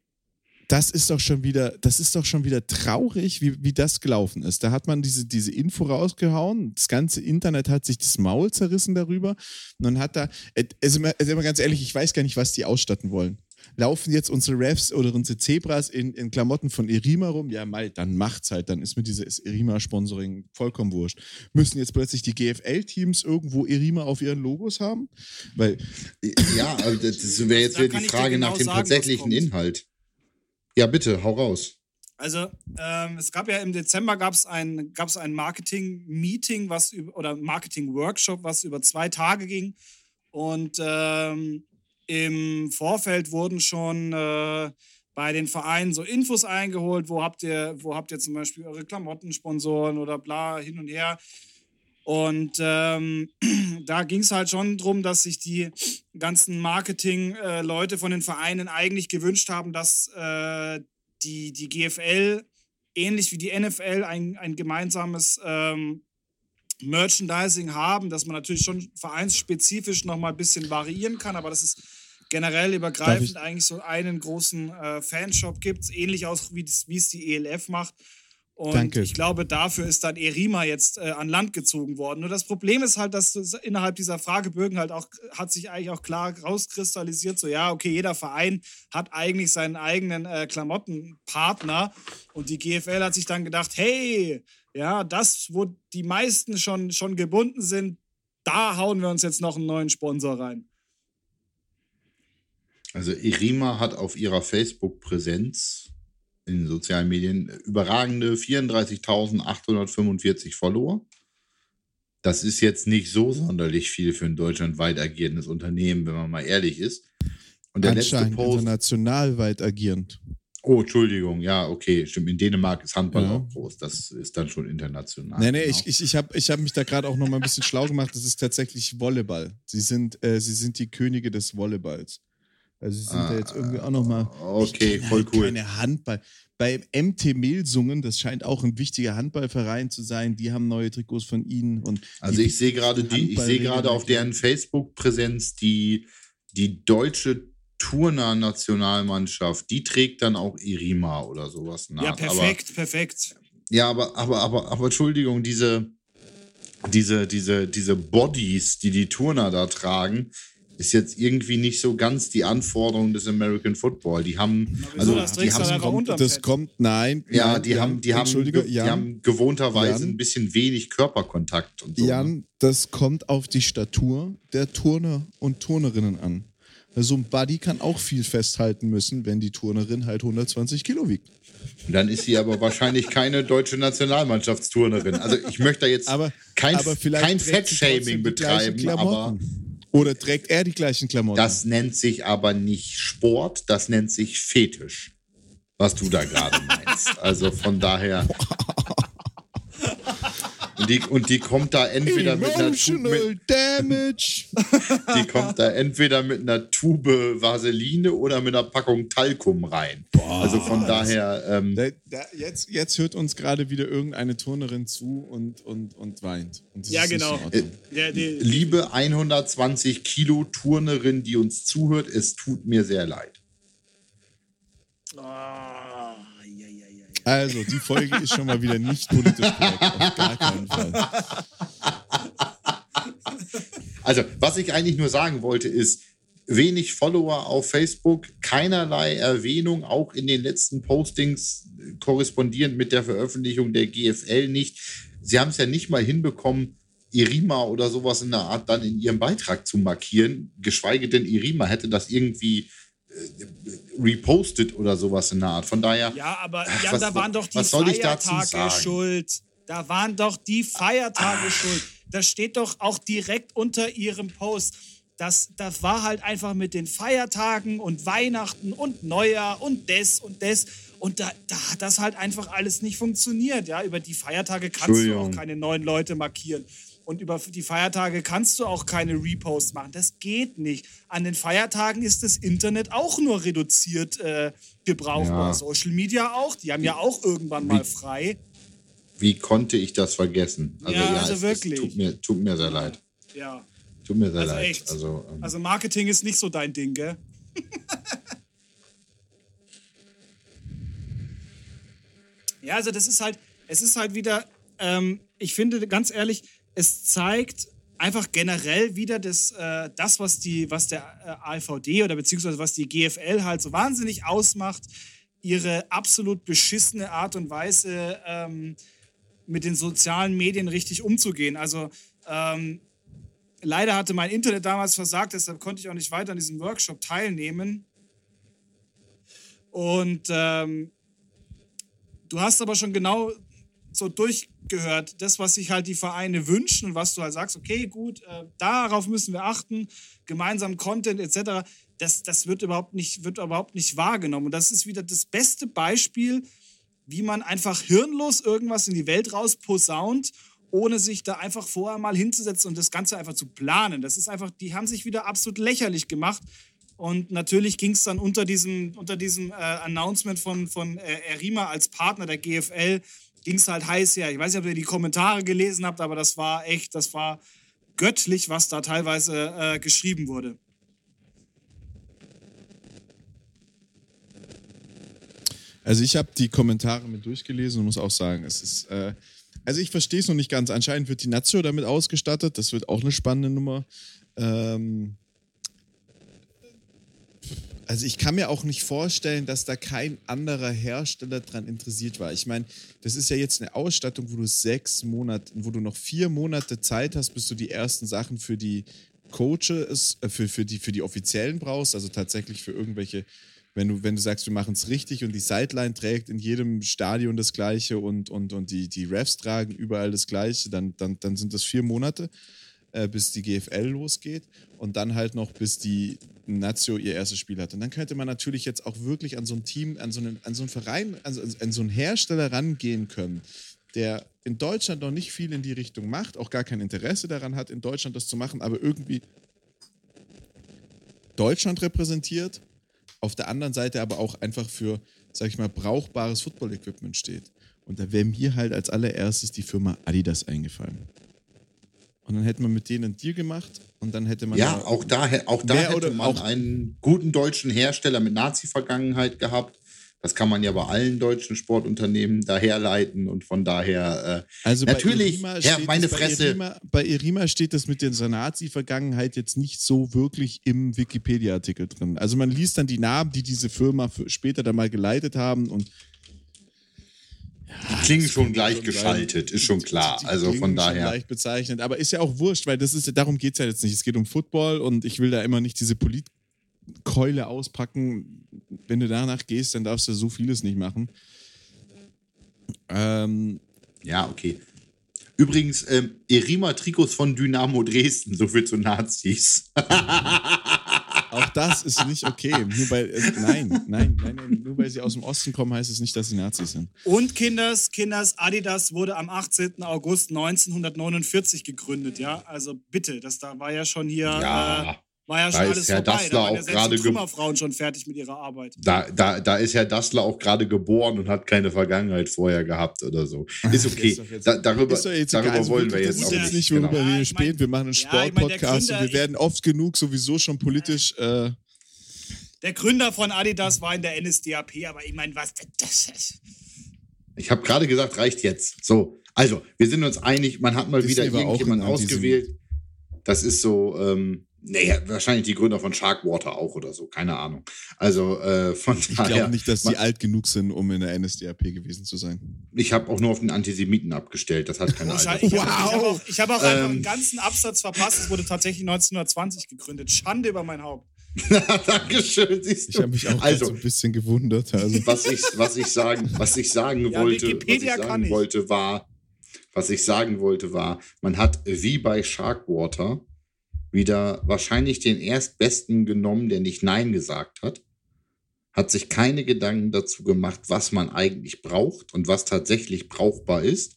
das ist doch schon wieder, das ist doch schon wieder traurig, wie, wie das gelaufen ist. Da hat man diese, diese Info rausgehauen, das ganze Internet hat sich das Maul zerrissen darüber. Und dann hat da, also also immer ganz ehrlich, ich weiß gar nicht, was die ausstatten wollen. Laufen jetzt unsere Refs oder unsere Zebras in, in Klamotten von Erima rum? Ja, mal, dann macht's halt. Dann ist mir dieses Erima-Sponsoring vollkommen wurscht. Müssen jetzt plötzlich die GFL-Teams irgendwo Erima auf ihren Logos haben? Weil. Ja, aber das wäre jetzt wieder die Frage nach genau dem sagen, tatsächlichen Inhalt. Ja, bitte, hau raus. Also ähm, es gab ja im Dezember gab's ein, gab's ein Marketing-Meeting, was über, oder Marketing-Workshop, was über zwei Tage ging. Und ähm, im Vorfeld wurden schon äh, bei den Vereinen so Infos eingeholt, wo habt ihr, wo habt ihr zum Beispiel eure Klamottensponsoren oder bla hin und her. Und ähm, *clears throat* da ging es halt schon darum, dass sich die ganzen Marketing-Leute äh, von den Vereinen eigentlich gewünscht haben, dass äh, die, die GFL ähnlich wie die NFL ein, ein gemeinsames ähm, Merchandising haben, dass man natürlich schon vereinsspezifisch nochmal ein bisschen variieren kann, aber das ist generell übergreifend eigentlich so einen großen äh, Fanshop gibt, ähnlich auch wie es die ELF macht. Und Danke. ich glaube, dafür ist dann Erima jetzt äh, an Land gezogen worden. Nur das Problem ist halt, dass innerhalb dieser Fragebögen halt auch, hat sich eigentlich auch klar rauskristallisiert, so ja, okay, jeder Verein hat eigentlich seinen eigenen äh, Klamottenpartner. Und die GFL hat sich dann gedacht, hey, ja, das, wo die meisten schon, schon gebunden sind, da hauen wir uns jetzt noch einen neuen Sponsor rein. Also Irima hat auf ihrer Facebook-Präsenz in den sozialen Medien überragende 34.845 Follower. Das ist jetzt nicht so sonderlich viel für ein deutschlandweit agierendes Unternehmen, wenn man mal ehrlich ist. Und der letzte Post, international weit agierend. Oh, Entschuldigung, ja, okay, stimmt. In Dänemark ist Handball ja. auch groß. Das ist dann schon international. Nee, nee, genau. ich, ich, ich habe ich hab mich da gerade auch noch mal ein bisschen schlau gemacht. Das ist tatsächlich Volleyball. Sie sind, äh, sie sind die Könige des Volleyballs. Also sie sind ah, da jetzt irgendwie auch noch mal. Okay, voll halt cool. Keine Handball. Bei MT Melsungen, das scheint auch ein wichtiger Handballverein zu sein. Die haben neue Trikots von ihnen und. Also ich sehe gerade die, ich sehe gerade auf deren Facebook-Präsenz die die deutsche Turner-Nationalmannschaft. Die trägt dann auch Irima oder sowas nach. Ja, perfekt, aber, perfekt. Ja, aber aber aber aber Entschuldigung, diese diese, diese, diese Bodies, die die Turner da tragen, ist jetzt irgendwie nicht so ganz die Anforderung des American Football. Die haben, also das die haben, kommt, das kommt, nein. Ja, die Jan, haben, die haben, die haben gewohnterweise Jan, ein bisschen wenig Körperkontakt und so. Jan, ne? das kommt auf die Statur der Turner und Turnerinnen an. So ein Buddy kann auch viel festhalten müssen, wenn die Turnerin halt 120 Kilo wiegt. Dann ist sie aber wahrscheinlich keine deutsche Nationalmannschaftsturnerin. Also ich möchte da jetzt aber, kein, aber kein Fettshaming betreiben, aber oder trägt er die gleichen Klamotten? Das nennt sich aber nicht Sport, das nennt sich Fetisch. Was du da gerade meinst. Also von daher. Und die, und die kommt da entweder mit einer Tube. Damage. Die kommt da entweder mit einer Tube Vaseline oder mit einer Packung Talkum rein. Boah, also von daher. Ähm, da, da, jetzt, jetzt hört uns gerade wieder irgendeine Turnerin zu und, und, und weint. Und ja, genau. Äh, ja, die, liebe 120 Kilo Turnerin, die uns zuhört, es tut mir sehr leid. Oh. Also, die Folge ist schon mal wieder nicht politisch korrekt. Auf gar keinen Fall. Also, was ich eigentlich nur sagen wollte, ist, wenig Follower auf Facebook, keinerlei Erwähnung, auch in den letzten Postings korrespondierend mit der Veröffentlichung der GFL nicht. Sie haben es ja nicht mal hinbekommen, Irima oder sowas in der Art dann in ihrem Beitrag zu markieren, geschweige denn Irima hätte das irgendwie repostet oder sowas in der Art. Von daher. Ja, aber Jan, was, da waren doch die Feiertage schuld. Da waren doch die Feiertage ah. schuld. Das steht doch auch direkt unter ihrem Post. Das, das war halt einfach mit den Feiertagen und Weihnachten und Neujahr und des und des. Und da, da hat das halt einfach alles nicht funktioniert. Ja, über die Feiertage kannst du auch keine neuen Leute markieren. Und über die Feiertage kannst du auch keine Reposts machen. Das geht nicht. An den Feiertagen ist das Internet auch nur reduziert äh, gebrauchbar. Ja. Social Media auch. Die haben ja auch irgendwann mal frei. Wie konnte ich das vergessen? Also, ja, ja also es, wirklich. Es tut, mir, tut mir sehr leid. Ja. Tut mir sehr also leid. Echt. Also, ähm, also Marketing ist nicht so dein Ding, gell? *laughs* ja, also das ist halt, es ist halt wieder, ähm, ich finde ganz ehrlich, es zeigt einfach generell wieder das, äh, das was, die, was der äh, AVD oder beziehungsweise was die GFL halt so wahnsinnig ausmacht, ihre absolut beschissene Art und Weise ähm, mit den sozialen Medien richtig umzugehen. Also ähm, leider hatte mein Internet damals versagt, deshalb konnte ich auch nicht weiter an diesem Workshop teilnehmen. Und ähm, du hast aber schon genau so durchgehört, das, was sich halt die Vereine wünschen und was du halt sagst, okay, gut, äh, darauf müssen wir achten, gemeinsam Content etc., das, das wird, überhaupt nicht, wird überhaupt nicht wahrgenommen. Und das ist wieder das beste Beispiel, wie man einfach hirnlos irgendwas in die Welt rausposaunt, ohne sich da einfach vorher mal hinzusetzen und das Ganze einfach zu planen. Das ist einfach, die haben sich wieder absolut lächerlich gemacht. Und natürlich ging es dann unter diesem, unter diesem äh, Announcement von, von äh, Erima als Partner der GFL, ging es halt heiß her. Ich weiß nicht, ob ihr die Kommentare gelesen habt, aber das war echt, das war göttlich, was da teilweise äh, geschrieben wurde. Also ich habe die Kommentare mit durchgelesen und muss auch sagen, es ist, äh, also ich verstehe es noch nicht ganz. Anscheinend wird die Nazio damit ausgestattet. Das wird auch eine spannende Nummer. Ähm, also ich kann mir auch nicht vorstellen, dass da kein anderer Hersteller dran interessiert war. Ich meine, das ist ja jetzt eine Ausstattung, wo du sechs Monate, wo du noch vier Monate Zeit hast, bis du die ersten Sachen für die Coaches, äh, für, für, die, für die Offiziellen brauchst, also tatsächlich für irgendwelche, wenn du, wenn du sagst, wir machen es richtig und die Sideline trägt in jedem Stadion das Gleiche und, und, und die, die Refs tragen überall das Gleiche, dann, dann, dann sind das vier Monate äh, bis die GFL losgeht und dann halt noch bis die Nazio ihr erstes Spiel hat. Und dann könnte man natürlich jetzt auch wirklich an so ein Team, an so einen, an so einen Verein, an, an so einen Hersteller rangehen können, der in Deutschland noch nicht viel in die Richtung macht, auch gar kein Interesse daran hat, in Deutschland das zu machen, aber irgendwie Deutschland repräsentiert, auf der anderen Seite aber auch einfach für, sag ich mal, brauchbares Football-Equipment steht. Und da wäre mir halt als allererstes die Firma Adidas eingefallen. Und dann hätte man mit denen einen Deal gemacht und dann hätte man. Ja, auch da, auch da hätte man einen guten deutschen Hersteller mit Nazi-Vergangenheit gehabt. Das kann man ja bei allen deutschen Sportunternehmen daherleiten und von daher. Äh, also natürlich, ja, meine Fresse. Bei Irima, bei Irima steht das mit der Nazi-Vergangenheit jetzt nicht so wirklich im Wikipedia-Artikel drin. Also man liest dann die Namen, die diese Firma später dann mal geleitet haben und die klingen schon gleichgeschaltet, ist schon klar. Die, die also von daher. Schon leicht bezeichnet, aber ist ja auch wurscht, weil das ist darum geht es ja jetzt nicht. Es geht um Football und ich will da immer nicht diese Politkeule auspacken. Wenn du danach gehst, dann darfst du so vieles nicht machen. Ähm, ja, okay. Übrigens, ähm, Erima-Trikots von Dynamo Dresden, so viel zu Nazis. *laughs* Auch das ist nicht okay. Nur weil, äh, nein, nein, nein, nein, nur weil sie aus dem Osten kommen, heißt es nicht, dass sie Nazis sind. Und Kinders, Kinders, Adidas wurde am 18. August 1949 gegründet, ja. Also bitte, das da war ja schon hier. Ja. Äh, war ja schon da alles Herr vorbei. Dassler da waren auch ja gerade Trümmerfrauen schon fertig mit ihrer Arbeit. Da, da, da ist Herr Dassler auch gerade geboren und hat keine Vergangenheit vorher gehabt oder so. Ist okay. ist da, darüber darüber also wollen wir jetzt auch nicht. nicht worüber genau. wir ja, spielen. Wir machen einen Sportpodcast ja, ich mein, und wir werden oft genug sowieso schon politisch. Äh, der Gründer von Adidas war in der NSDAP, aber ich meine, was das ist. Ich habe gerade gesagt, reicht jetzt. So, also, wir sind uns einig, man hat mal Disney wieder irgendjemanden ausgewählt. Das ist so, ähm, Nee, wahrscheinlich die Gründer von Sharkwater auch oder so, keine Ahnung. Also äh, von Ich glaube nicht, dass die alt genug sind, um in der NSDAP gewesen zu sein. Ich habe auch nur auf den Antisemiten abgestellt, das hat keine Alter. Ich wow. habe auch, ich hab auch ähm, einen ganzen Absatz verpasst, es wurde tatsächlich 1920 gegründet. Schande über mein Haupt. *laughs* Dankeschön. Siehst du. Ich habe mich auch also, so ein bisschen gewundert. Also. Was, ich, was, ich sagen, was ich sagen ja, wollte, Wikipedia was ich sagen wollte, war, was ich sagen wollte, war, man hat wie bei Sharkwater wieder wahrscheinlich den erstbesten genommen, der nicht Nein gesagt hat, hat sich keine Gedanken dazu gemacht, was man eigentlich braucht und was tatsächlich brauchbar ist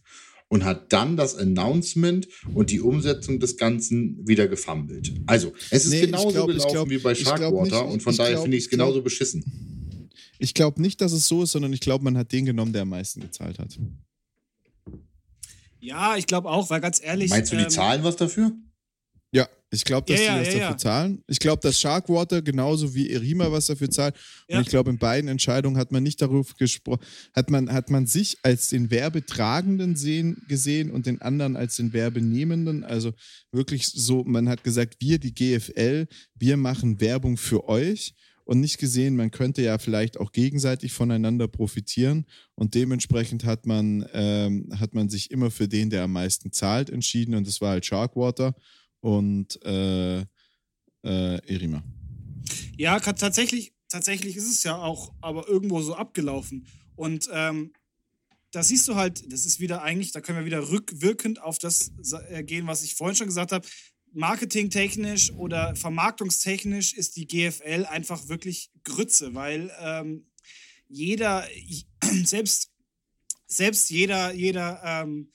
und hat dann das Announcement und die Umsetzung des Ganzen wieder gefummelt. Also, es ist nee, genauso glaub, gelaufen glaub, wie bei Sharkwater und von daher finde ich es genauso beschissen. Ich glaube nicht, dass es so ist, sondern ich glaube, man hat den genommen, der am meisten gezahlt hat. Ja, ich glaube auch, weil ganz ehrlich. Meinst du, die ähm, zahlen was dafür? Ja, ich glaube, dass ja, die das ja, dafür ja. zahlen. Ich glaube, dass Sharkwater genauso wie Erima was dafür zahlt. Und ich glaube, in beiden Entscheidungen hat man nicht darüber gesprochen, hat man, hat man sich als den Werbetragenden sehen, gesehen und den anderen als den Werbenehmenden. Also wirklich so, man hat gesagt, wir, die GFL, wir machen Werbung für euch und nicht gesehen, man könnte ja vielleicht auch gegenseitig voneinander profitieren und dementsprechend hat man, ähm, hat man sich immer für den, der am meisten zahlt, entschieden und das war halt Sharkwater und äh, äh, Erima. Ja, tatsächlich, tatsächlich ist es ja auch aber irgendwo so abgelaufen. Und ähm, da siehst du halt, das ist wieder eigentlich, da können wir wieder rückwirkend auf das äh, gehen, was ich vorhin schon gesagt habe. Marketingtechnisch oder vermarktungstechnisch ist die GFL einfach wirklich Grütze, weil ähm, jeder, *clears throat* selbst, selbst jeder, jeder ähm,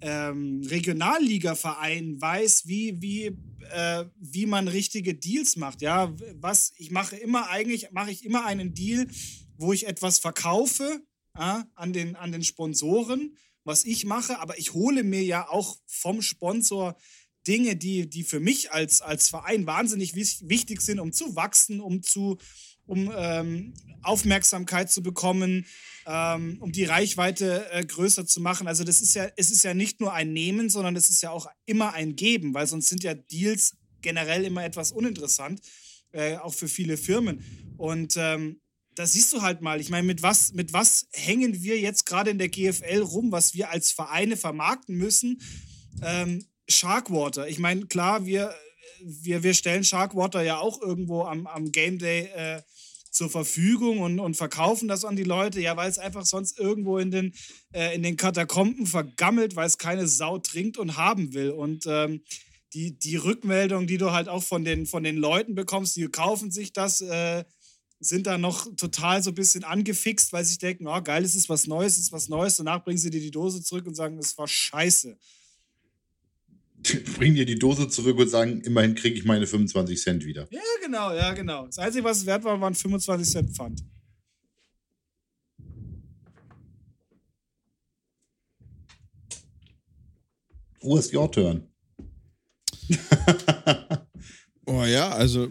ähm, Regionalliga-Verein weiß, wie, wie, äh, wie man richtige Deals macht. Ja, was ich mache immer eigentlich, mache ich immer einen Deal, wo ich etwas verkaufe äh, an, den, an den Sponsoren, was ich mache, aber ich hole mir ja auch vom Sponsor Dinge, die, die für mich als, als Verein wahnsinnig wichtig sind, um zu wachsen, um zu um ähm, Aufmerksamkeit zu bekommen, ähm, um die Reichweite äh, größer zu machen. Also das ist ja, es ist ja nicht nur ein Nehmen, sondern es ist ja auch immer ein Geben, weil sonst sind ja Deals generell immer etwas uninteressant, äh, auch für viele Firmen. Und ähm, da siehst du halt mal, ich meine, mit was, mit was hängen wir jetzt gerade in der GFL rum, was wir als Vereine vermarkten müssen? Ähm, Sharkwater. Ich meine, klar, wir, wir, wir stellen Sharkwater ja auch irgendwo am, am Game Day äh, zur Verfügung und, und verkaufen das an die Leute, ja, weil es einfach sonst irgendwo in den, äh, in den Katakomben vergammelt, weil es keine Sau trinkt und haben will. Und ähm, die, die Rückmeldung, die du halt auch von den, von den Leuten bekommst, die kaufen sich das, äh, sind da noch total so ein bisschen angefixt, weil sie denken, oh, geil, es ist was Neues, es ist was Neues. Danach bringen sie dir die Dose zurück und sagen, es war scheiße. *laughs* bringen dir die Dose zurück und sagen, immerhin kriege ich meine 25 Cent wieder. Ja, genau, ja, genau. Das Einzige, was es wert war, waren 25 Cent Pfand. Wo ist your turn? *laughs* oh ja, also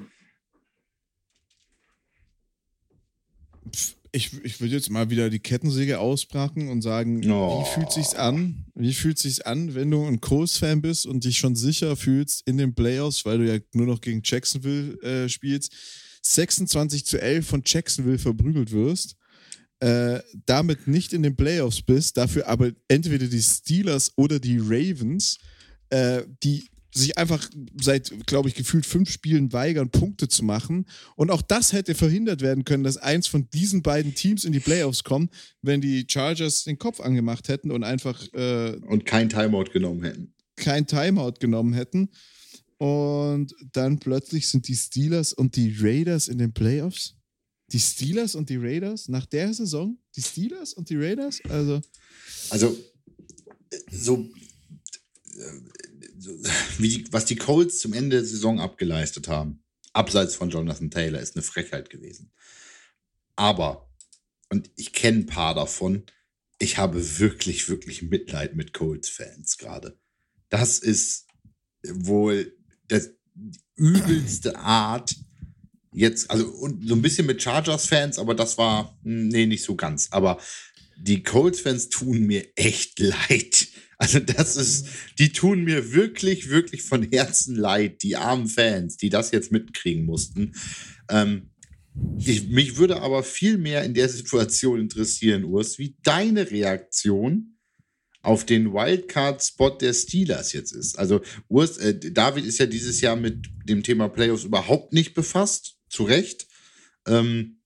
ich, ich würde jetzt mal wieder die Kettensäge ausbrachen und sagen, oh. wie fühlt sich's an? Wie fühlt sich's an, wenn du ein Coles-Fan bist und dich schon sicher fühlst in den Playoffs, weil du ja nur noch gegen Jacksonville äh, spielst, 26 zu 11 von Jacksonville verprügelt wirst, äh, damit nicht in den Playoffs bist, dafür aber entweder die Steelers oder die Ravens, äh, die sich einfach seit, glaube ich, gefühlt fünf Spielen weigern, Punkte zu machen. Und auch das hätte verhindert werden können, dass eins von diesen beiden Teams in die Playoffs kommt, wenn die Chargers den Kopf angemacht hätten und einfach. Äh, und kein Timeout genommen hätten. Kein Timeout genommen hätten. Und dann plötzlich sind die Steelers und die Raiders in den Playoffs. Die Steelers und die Raiders nach der Saison? Die Steelers und die Raiders? Also. Also, so *laughs* wie, was die Colts zum Ende der Saison abgeleistet haben, abseits von Jonathan Taylor, ist eine Frechheit gewesen. Aber, und ich kenne ein paar davon, ich habe wirklich, wirklich Mitleid mit Colts-Fans gerade. Das ist wohl das übelste Art, jetzt, also und so ein bisschen mit Chargers-Fans, aber das war, hm, nee, nicht so ganz. Aber die Colts-Fans tun mir echt *laughs* leid. Also das ist, die tun mir wirklich, wirklich von Herzen leid, die armen Fans, die das jetzt mitkriegen mussten. Ähm, ich, mich würde aber viel mehr in der Situation interessieren, Urs, wie deine Reaktion auf den Wildcard-Spot der Steelers jetzt ist. Also Urs, äh, David ist ja dieses Jahr mit dem Thema Playoffs überhaupt nicht befasst, zu Recht. Ähm,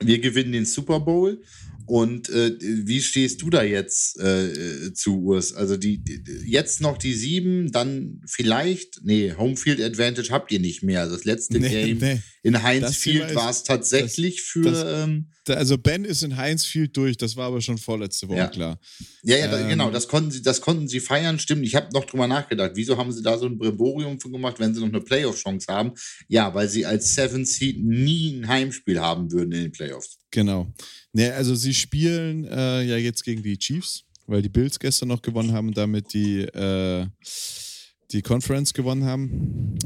wir gewinnen den Super Bowl und äh, wie stehst du da jetzt äh, zu Urs? Also die, die, jetzt noch die sieben, dann vielleicht, nee, Homefield Advantage habt ihr nicht mehr. Das letzte *laughs* nee, Game nee. in Heinz Field war es tatsächlich das, für. Das, ähm, also Ben ist in Heinz Field durch, das war aber schon vorletzte Woche ja. klar. Ja, ja, ähm, genau, das konnten sie, das konnten sie feiern, stimmt. Ich habe noch drüber nachgedacht, wieso haben sie da so ein Bremborium für gemacht, wenn sie noch eine Playoff-Chance haben? Ja, weil sie als Seven Seed nie ein Heimspiel haben würden in den Playoffs. Genau. Ne, also sie spielen äh, ja jetzt gegen die Chiefs, weil die Bills gestern noch gewonnen haben und damit die, äh, die Conference gewonnen haben.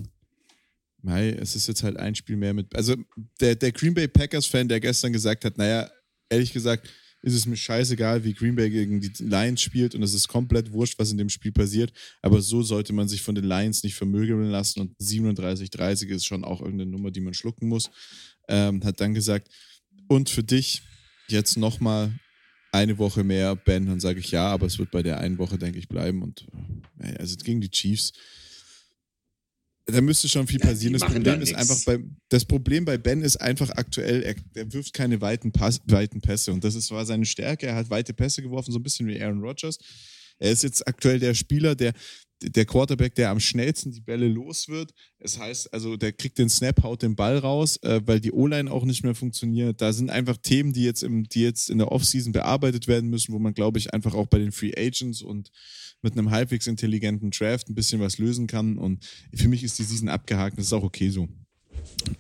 Mei, es ist jetzt halt ein Spiel mehr mit. Also der, der Green Bay Packers-Fan, der gestern gesagt hat, naja, ehrlich gesagt, ist es mir scheißegal, wie Green Bay gegen die Lions spielt und es ist komplett wurscht, was in dem Spiel passiert. Aber so sollte man sich von den Lions nicht vermögeln lassen und 37-30 ist schon auch irgendeine Nummer, die man schlucken muss. Ähm, hat dann gesagt, und für dich jetzt nochmal eine Woche mehr, Ben, dann sage ich ja, aber es wird bei der einen Woche, denke ich, bleiben. Und äh, also gegen die Chiefs, da müsste schon viel passieren. Ja, das Problem ist einfach bei, das Problem bei Ben ist einfach aktuell, er, er wirft keine weiten, Pass, weiten Pässe. Und das ist, war seine Stärke. Er hat weite Pässe geworfen, so ein bisschen wie Aaron Rodgers. Er ist jetzt aktuell der Spieler, der der Quarterback, der am schnellsten die Bälle los wird. Es heißt, also der kriegt den Snap, haut den Ball raus, äh, weil die O-Line auch nicht mehr funktioniert. Da sind einfach Themen, die jetzt, im, die jetzt in der Offseason bearbeitet werden müssen, wo man, glaube ich, einfach auch bei den Free Agents und mit einem halbwegs intelligenten Draft ein bisschen was lösen kann. Und für mich ist die Season abgehakt. Das ist auch okay so.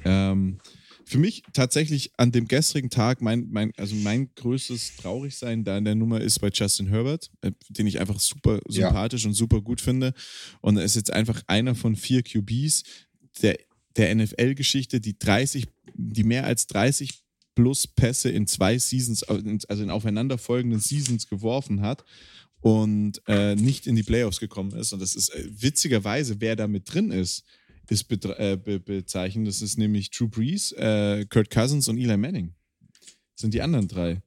Ähm, für mich tatsächlich an dem gestrigen Tag, mein, mein, also mein größtes Traurigsein da in der Nummer ist bei Justin Herbert, äh, den ich einfach super sympathisch ja. und super gut finde. Und er ist jetzt einfach einer von vier QBs der, der NFL-Geschichte, die 30, die mehr als 30 plus Pässe in zwei Seasons, also in aufeinanderfolgenden Seasons geworfen hat und äh, nicht in die Playoffs gekommen ist. Und das ist äh, witzigerweise, wer da mit drin ist ist äh, be bezeichnet. Das ist nämlich Drew Brees, äh, Kurt Cousins und Eli Manning. Das sind die anderen drei.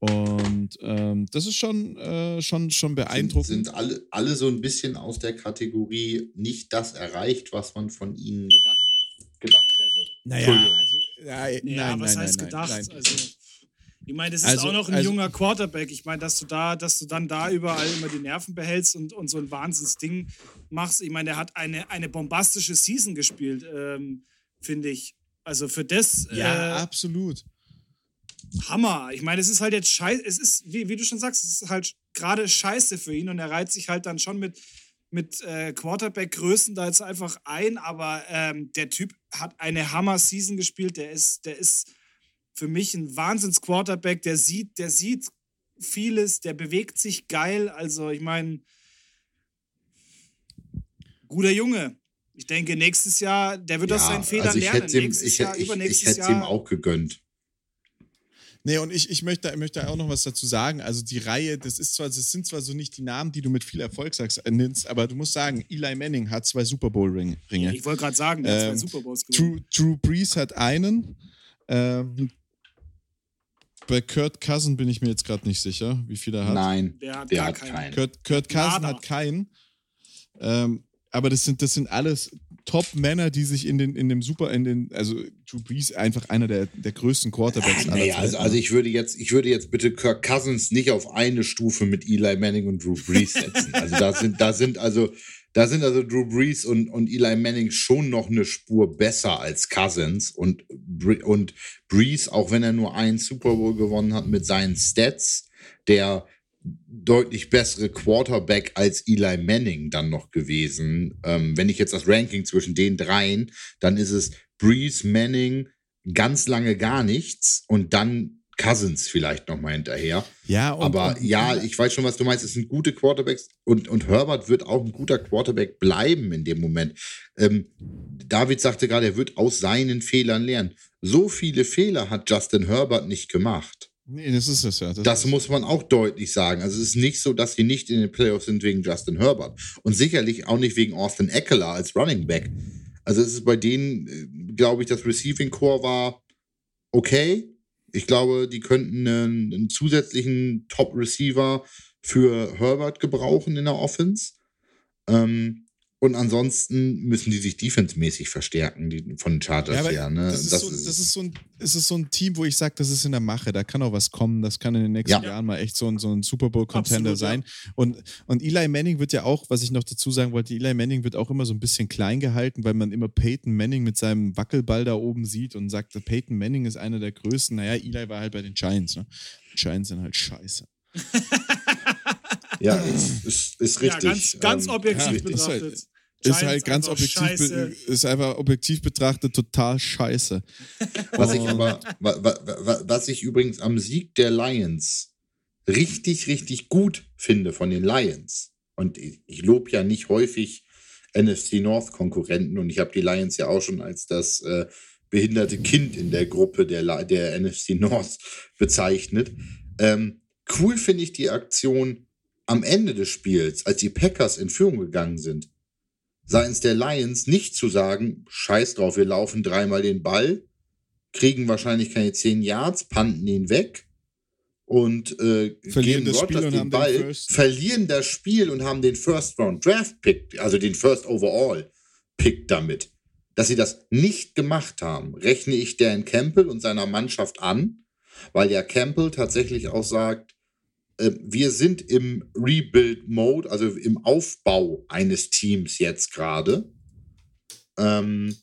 Und ähm, das ist schon, äh, schon, schon beeindruckend. Sind, sind, alle, alle so ein bisschen aus der Kategorie nicht das erreicht, was man von ihnen gedacht, gedacht hätte. Naja, also, ja, ja, nein, was nein, heißt nein, gedacht? Nein. Also, ich meine, das ist also, auch noch ein also, junger Quarterback. Ich meine, dass du da, dass du dann da überall immer die Nerven behältst und, und so ein Wahnsinnsding machst. Ich meine, der hat eine, eine bombastische Season gespielt, ähm, finde ich. Also für das. Ja, äh, absolut. Hammer. Ich meine, es ist halt jetzt scheiße. Es ist, wie, wie du schon sagst, es ist halt gerade scheiße für ihn und er reiht sich halt dann schon mit, mit äh, Quarterback-Größen da jetzt einfach ein. Aber ähm, der Typ hat eine Hammer-Season gespielt. Der ist, der ist für mich ein Wahnsinns-Quarterback. Der sieht, der sieht vieles, der bewegt sich geil. Also, ich meine, guter Junge. Ich denke, nächstes Jahr, der wird ja, aus seinen Fehlern also lernen. Ihm, nächstes ich, Jahr, ich, übernächstes ich hätte es ihm auch gegönnt. Nee, und ich, ich möchte, möchte auch noch was dazu sagen. Also die Reihe, das ist zwar, das sind zwar so nicht die Namen, die du mit viel Erfolg sagst, äh, nennst, aber du musst sagen, Eli Manning hat zwei Super Bowl Ringe. Ja, ich wollte gerade sagen, der ähm, hat zwei ähm, Super Bowls gewonnen. Drew, Drew Brees hat einen. Ähm, bei Kurt Cousin bin ich mir jetzt gerade nicht sicher, wie viel er hat. Nein, der hat, der hat keinen. Kurt, Kurt Cousin hat keinen. Ähm, aber das sind, das sind alles Top-Männer, die sich in, den, in dem Super, in den, also Drew Brees einfach einer der, der größten Quarterbacks aller naja, also, also ich würde jetzt, ich würde jetzt bitte Kirk Cousins nicht auf eine Stufe mit Eli Manning und Drew Brees setzen. also da sind, da sind also, da sind also Drew Brees und, und Eli Manning schon noch eine Spur besser als Cousins und, und Brees, auch wenn er nur einen Super Bowl gewonnen hat mit seinen Stats, der deutlich bessere Quarterback als Eli Manning dann noch gewesen. Ähm, wenn ich jetzt das Ranking zwischen den dreien, dann ist es Breeze, Manning, ganz lange gar nichts und dann Cousins vielleicht noch mal hinterher. Ja, und, aber und, ja, ich weiß schon, was du meinst. Es sind gute Quarterbacks und, und Herbert wird auch ein guter Quarterback bleiben in dem Moment. Ähm, David sagte gerade, er wird aus seinen Fehlern lernen. So viele Fehler hat Justin Herbert nicht gemacht. Nee, das ist es ja. Das, das muss man auch deutlich sagen. Also es ist nicht so, dass sie nicht in den Playoffs sind wegen Justin Herbert. Und sicherlich auch nicht wegen Austin Eckler als Running Back. Also es ist bei denen, äh, glaube ich, das Receiving Core war okay. Ich glaube, die könnten einen, einen zusätzlichen Top-Receiver für Herbert gebrauchen in der Offense. Ähm, und ansonsten müssen die sich defensemäßig verstärken, die, von den Chargers ja, her. Ne? Das, ist das, so, ist, das ist so ein, es ist so ein Team, wo ich sage, das ist in der Mache. Da kann auch was kommen. Das kann in den nächsten ja. Jahren mal echt so ein, so ein Super Bowl-Contender sein. Ja. Und, und Eli Manning wird ja auch, was ich noch dazu sagen wollte, Eli Manning wird auch immer so ein bisschen klein gehalten, weil man immer Peyton Manning mit seinem Wackelball da oben sieht und sagt, Peyton Manning ist einer der größten. Naja, Eli war halt bei den Giants. Ne? Die Giants sind halt scheiße. *laughs* Ja, ist, ist, ist richtig. Ja, ganz, ganz ähm, objektiv ja, betrachtet. Ist halt, ist halt ganz objektiv, ist einfach objektiv betrachtet total scheiße. Was ich aber, was ich übrigens am Sieg der Lions richtig, richtig gut finde von den Lions. Und ich, ich lobe ja nicht häufig NFC North Konkurrenten und ich habe die Lions ja auch schon als das äh, behinderte Kind in der Gruppe der, der NFC North bezeichnet. Ähm, cool finde ich die Aktion am Ende des Spiels, als die Packers in Führung gegangen sind, seitens der Lions nicht zu sagen, scheiß drauf, wir laufen dreimal den Ball, kriegen wahrscheinlich keine zehn Yards, panten ihn weg und äh, verlieren das Rodgers Spiel den Ball, den verlieren das Spiel und haben den First Round Draft Pick, also den First Overall Pick damit. Dass sie das nicht gemacht haben, rechne ich Dan Campbell und seiner Mannschaft an, weil ja Campbell tatsächlich auch sagt, wir sind im Rebuild-Mode, also im Aufbau eines Teams jetzt gerade. Ähm,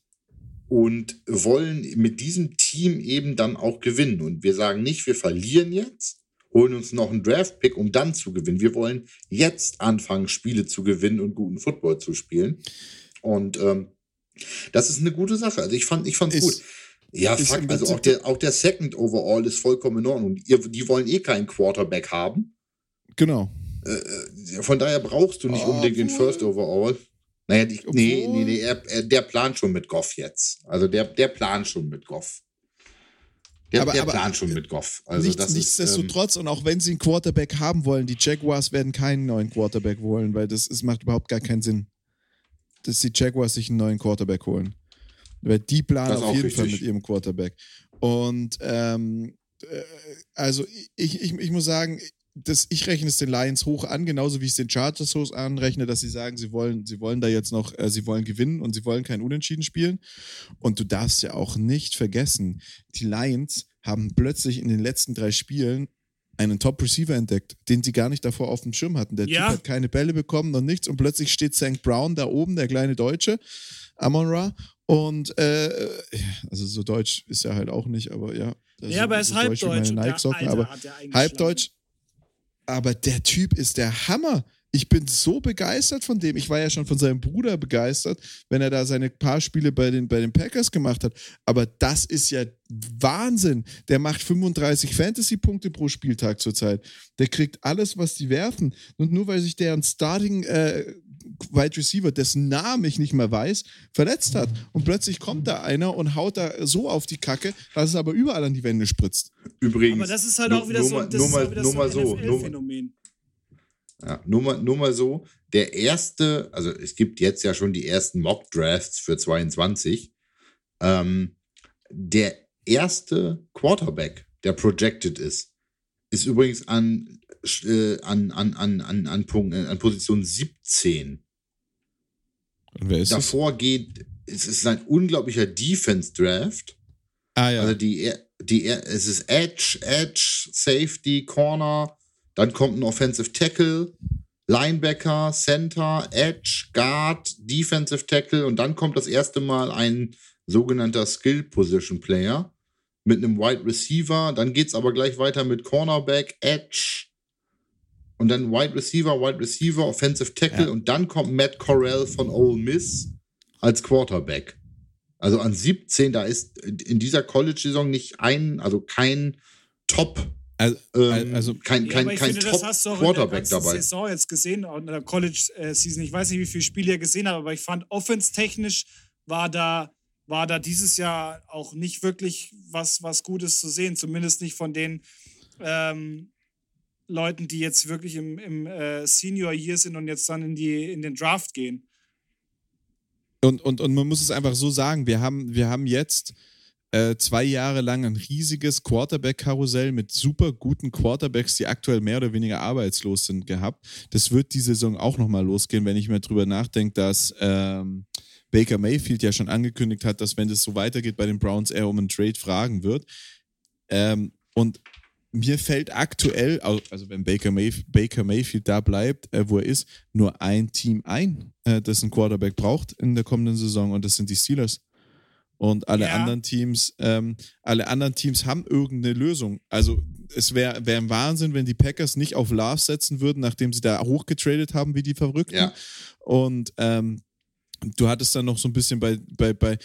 und wollen mit diesem Team eben dann auch gewinnen. Und wir sagen nicht, wir verlieren jetzt, holen uns noch einen Draft-Pick, um dann zu gewinnen. Wir wollen jetzt anfangen, Spiele zu gewinnen und guten Football zu spielen. Und ähm, das ist eine gute Sache. Also ich fand es gut. Ja, fuck, also auch der, auch der Second Overall ist vollkommen in Ordnung. Ihr, die wollen eh keinen Quarterback haben. Genau. Äh, äh von daher brauchst du nicht oh, unbedingt den First Overall. Naja, die, nee, nee, nee, er, er, der plant schon mit Goff jetzt. Also der, der plant schon mit Goff. Der, aber, der aber plant schon mit Goff. Also nichts, nichtsdestotrotz, ähm, und auch wenn sie einen Quarterback haben wollen, die Jaguars werden keinen neuen Quarterback holen, weil das ist, macht überhaupt gar keinen Sinn, dass die Jaguars sich einen neuen Quarterback holen. Weil die planen auf jeden richtig. Fall mit ihrem Quarterback. Und ähm, äh, also ich, ich, ich muss sagen, das, ich rechne es den Lions hoch an, genauso wie ich es den Chargers hoch anrechne, dass sie sagen, sie wollen, sie wollen da jetzt noch, äh, sie wollen gewinnen und sie wollen kein Unentschieden spielen. Und du darfst ja auch nicht vergessen, die Lions haben plötzlich in den letzten drei Spielen einen Top-Receiver entdeckt, den sie gar nicht davor auf dem Schirm hatten. Der ja. Typ hat keine Bälle bekommen und nichts und plötzlich steht St. Brown da oben, der kleine Deutsche, Amon Ra. Und äh, also so deutsch ist er halt auch nicht, aber ja. Ja, aber er ist halbdeutsch. Aber halbdeutsch, aber der Typ ist der Hammer. Ich bin so begeistert von dem. Ich war ja schon von seinem Bruder begeistert, wenn er da seine paar Spiele bei den, bei den Packers gemacht hat. Aber das ist ja Wahnsinn. Der macht 35 Fantasy-Punkte pro Spieltag zurzeit. Der kriegt alles, was die werfen. Und nur weil sich deren Starting äh, Wide Receiver, dessen Namen ich nicht mehr weiß, verletzt hat. Und plötzlich kommt da einer und haut da so auf die Kacke, dass es aber überall an die Wände spritzt. Übrigens. Aber das ist halt auch wieder so, das nur mal, ist nur mal so, nur, Phänomen. Ja, nur mal, nur mal so, der erste, also es gibt jetzt ja schon die ersten Mock-Drafts für 22. Ähm, der erste Quarterback, der projected ist, ist übrigens an, äh, an, an, an, an, an, Punkt, äh, an Position 17. Und wer ist Davor es? geht, es ist ein unglaublicher Defense-Draft. Ah ja. Also die, die, es ist Edge, Edge, Safety, Corner, dann kommt ein Offensive Tackle, Linebacker, Center, Edge, Guard, Defensive Tackle und dann kommt das erste Mal ein sogenannter Skill Position Player mit einem Wide Receiver. Dann geht es aber gleich weiter mit Cornerback, Edge und dann Wide Receiver, Wide Receiver, Offensive Tackle ja. und dann kommt Matt Corral von Ole Miss als Quarterback. Also an 17, da ist in dieser College-Saison nicht ein, also kein Top also, ähm, also kein, kein, ja, kein finde, Top Quarterback in der dabei. Saison jetzt gesehen, in der College Season. Ich weiß nicht, wie viele Spiele ihr gesehen habt, aber ich fand offense-technisch war da war da dieses Jahr auch nicht wirklich was, was Gutes zu sehen. Zumindest nicht von den ähm, Leuten, die jetzt wirklich im, im äh, Senior Year sind und jetzt dann in, die, in den Draft gehen. Und, und, und man muss es einfach so sagen, wir haben, wir haben jetzt äh, zwei Jahre lang ein riesiges Quarterback-Karussell mit super guten Quarterbacks, die aktuell mehr oder weniger arbeitslos sind, gehabt. Das wird die Saison auch nochmal losgehen, wenn ich mir drüber nachdenke, dass ähm, Baker Mayfield ja schon angekündigt hat, dass wenn das so weitergeht bei den Browns, er um einen Trade fragen wird. Ähm, und mir fällt aktuell, also wenn Baker, Mayf Baker Mayfield da bleibt, äh, wo er ist, nur ein Team ein, äh, das einen Quarterback braucht in der kommenden Saison und das sind die Steelers. Und alle ja. anderen Teams, ähm, alle anderen Teams haben irgendeine Lösung. Also es wäre wär ein Wahnsinn, wenn die Packers nicht auf Love setzen würden, nachdem sie da hochgetradet haben, wie die Verrückten. Ja. Und ähm, du hattest dann noch so ein bisschen bei, bei, bei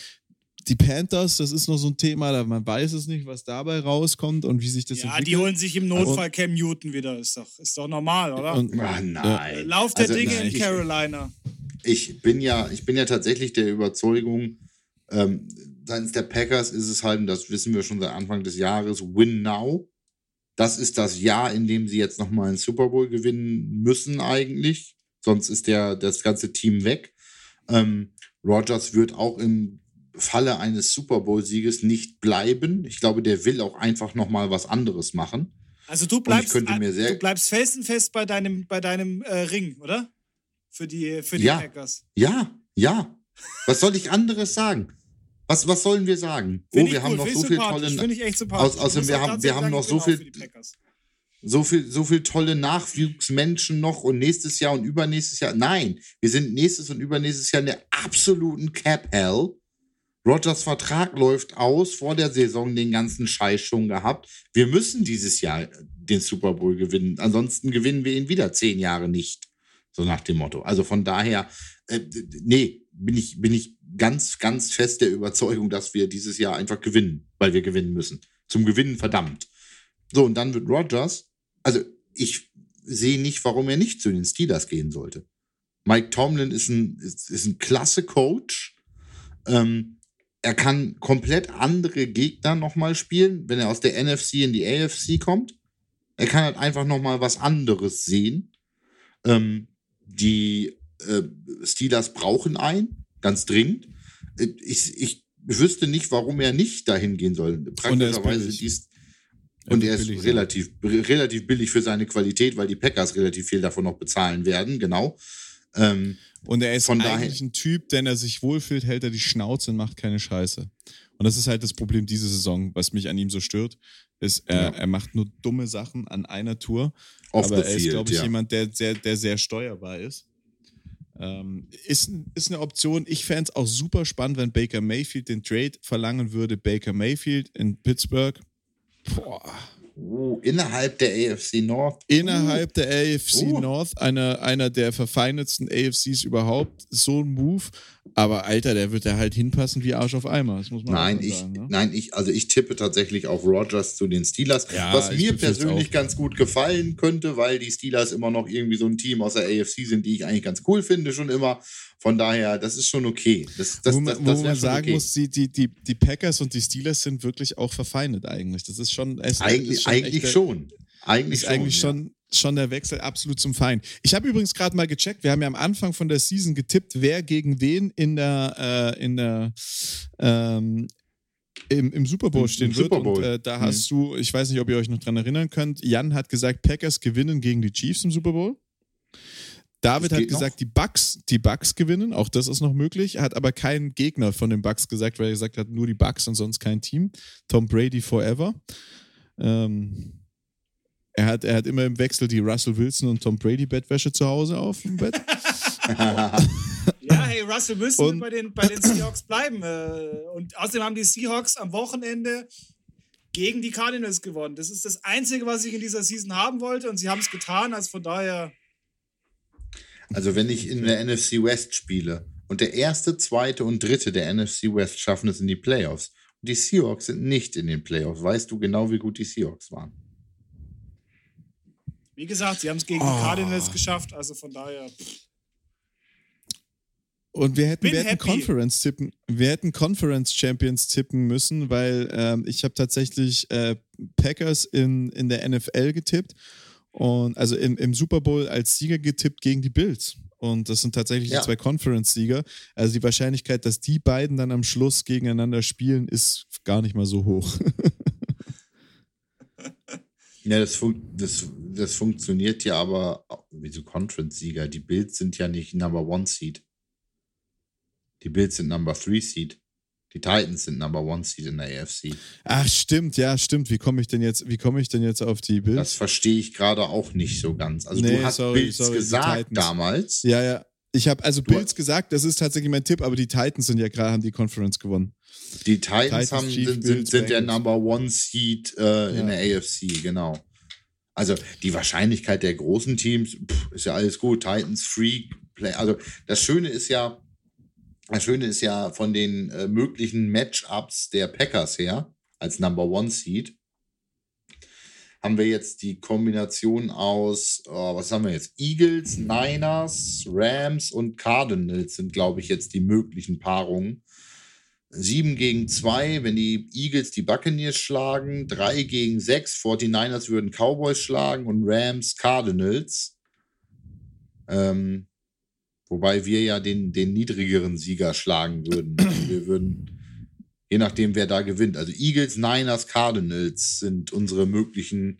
die Panthers, das ist noch so ein Thema, da man weiß es nicht, was dabei rauskommt und wie sich das ja, entwickelt. Ja, die holen sich im Notfall und, Cam Newton wieder, ist doch, ist doch normal, oder? Und, Ach, nein. Lauf der also, Dinge nein, in Carolina. Ich, ich, bin ja, ich bin ja tatsächlich der Überzeugung, ähm, seitens der Packers ist es halt, und das wissen wir schon seit Anfang des Jahres, Win Now. Das ist das Jahr, in dem sie jetzt nochmal einen Super Bowl gewinnen müssen eigentlich. Sonst ist der, das ganze Team weg. Ähm, Rogers wird auch im Falle eines Super Bowl-Sieges nicht bleiben. Ich glaube, der will auch einfach nochmal was anderes machen. Also du bleibst, du bleibst felsenfest bei deinem, bei deinem äh, Ring, oder? Für die, für die ja, Packers. Ja, ja. Was soll ich anderes sagen? Was, was sollen wir sagen? Find oh, wir haben cool. noch so viel tolle. Sympathisch. außerdem, wir haben, wir haben noch so viel, so viel, so viel tolle Nachwuchsmenschen noch und nächstes Jahr und übernächstes Jahr. Nein, wir sind nächstes und übernächstes Jahr in der absoluten Cap-Hell. Rogers Vertrag läuft aus, vor der Saison den ganzen Scheiß schon gehabt. Wir müssen dieses Jahr den Super Bowl gewinnen. Ansonsten gewinnen wir ihn wieder zehn Jahre nicht. So nach dem Motto. Also von daher, äh, nee, bin ich, bin ich ganz, ganz fest der Überzeugung, dass wir dieses Jahr einfach gewinnen, weil wir gewinnen müssen. Zum Gewinnen verdammt. So, und dann wird Rogers, also ich sehe nicht, warum er nicht zu den Steelers gehen sollte. Mike Tomlin ist ein, ist, ist ein klasse Coach. Ähm, er kann komplett andere Gegner nochmal spielen, wenn er aus der NFC in die AFC kommt. Er kann halt einfach nochmal was anderes sehen. Ähm, die äh, Steelers brauchen einen, ganz dringend. Äh, ich, ich wüsste nicht, warum er nicht dahin gehen soll. Praktischerweise ist und er ist billig, relativ, ja. relativ billig für seine Qualität, weil die Packers relativ viel davon noch bezahlen werden, genau. Ähm, und er ist von eigentlich daher, ein Typ, wenn er sich wohlfühlt, hält er die Schnauze und macht keine Scheiße. Und das ist halt das Problem diese Saison, was mich an ihm so stört, ist, er, ja. er macht nur dumme Sachen an einer Tour. Off aber er ist, glaube ich, ja. jemand, der sehr, der sehr steuerbar ist. Ähm, ist, ist eine Option. Ich fände es auch super spannend, wenn Baker Mayfield den Trade verlangen würde. Baker Mayfield in Pittsburgh. Boah. Uh, innerhalb der AFC North. Innerhalb uh. der AFC uh. North, einer, einer der verfeindetsten AFCs überhaupt. So ein Move. Aber Alter, der wird da halt hinpassen wie Arsch auf Eimer. Das muss man nein, ich, sagen. Ne? Nein, ich, also ich tippe tatsächlich auf Rogers zu den Steelers. Ja, was mir persönlich ganz gut gefallen könnte, weil die Steelers immer noch irgendwie so ein Team aus der AFC sind, die ich eigentlich ganz cool finde, schon immer. Von daher, das ist schon okay. Das, das, wo man, das, wo man sagen okay. muss, die, die, die, die Packers und die Steelers sind wirklich auch verfeindet eigentlich. Das ist schon. Es eigentlich ist schon. Eigentlich schon. Eigentlich ist schon, eigentlich ja. schon schon der Wechsel absolut zum Feind. Ich habe übrigens gerade mal gecheckt, wir haben ja am Anfang von der Season getippt, wer gegen wen in der, äh, in der ähm, im, im Super Bowl stehen Im wird. Super Bowl. Und äh, da mhm. hast du, ich weiß nicht, ob ihr euch noch dran erinnern könnt, Jan hat gesagt, Packers gewinnen gegen die Chiefs im Super Bowl. David hat gesagt, noch? die Bucks, die Bucks gewinnen, auch das ist noch möglich. Er hat aber keinen Gegner von den Bucks gesagt, weil er gesagt hat, nur die Bucks und sonst kein Team. Tom Brady forever. Ähm, er hat, er hat immer im Wechsel die Russell Wilson und Tom Brady Bettwäsche zu Hause auf dem Bett. *laughs* ja, hey, Russell Wilson und, bei den, bei den Seahawks bleiben. Äh, und außerdem haben die Seahawks am Wochenende gegen die Cardinals gewonnen. Das ist das Einzige, was ich in dieser Season haben wollte und sie haben es getan. Also von daher. Also, wenn ich in der NFC West spiele und der erste, zweite und dritte der NFC West schaffen es in die Playoffs und die Seahawks sind nicht in den Playoffs, weißt du genau, wie gut die Seahawks waren. Wie gesagt, sie haben es gegen oh. die Cardinals geschafft, also von daher. Und wir hätten, wir hätten Conference tippen, wir hätten Conference Champions tippen müssen, weil ähm, ich habe tatsächlich äh, Packers in, in der NFL getippt und also im, im Super Bowl als Sieger getippt gegen die Bills. Und das sind tatsächlich ja. die zwei Conference-Sieger. Also die Wahrscheinlichkeit, dass die beiden dann am Schluss gegeneinander spielen, ist gar nicht mal so hoch. *laughs* Ja, das, fun das, das funktioniert ja aber wie so Conference-Sieger. Die Bills sind ja nicht Number One Seed. Die Bills sind Number Three Seed. Die Titans sind Number One Seed in der AFC. Ach, stimmt, ja, stimmt. Wie komme ich denn jetzt, wie komme ich denn jetzt auf die Bills? Das verstehe ich gerade auch nicht so ganz. Also nee, du hast sorry, Bills sorry, gesagt damals. Ja, ja. Ich habe also du Bills gesagt, das ist tatsächlich mein Tipp, aber die Titans sind ja gerade, haben die Conference gewonnen. Die Titans, Titans haben, Chief, sind, sind, sind der Number One Seed äh, ja. in der AFC, genau. Also die Wahrscheinlichkeit der großen Teams pff, ist ja alles gut. Titans Free Play. Also das Schöne ist ja, das Schöne ist ja von den äh, möglichen Matchups der Packers her als Number One Seed haben wir jetzt die Kombination aus, oh, was haben wir jetzt? Eagles, Niners, Rams und Cardinals sind, glaube ich, jetzt die möglichen Paarungen. 7 gegen 2, wenn die Eagles die Buccaneers schlagen, 3 gegen 6, 49ers würden Cowboys schlagen und Rams Cardinals. Ähm, wobei wir ja den, den niedrigeren Sieger schlagen würden. Also wir würden, je nachdem, wer da gewinnt. Also Eagles, Niners, Cardinals sind unsere möglichen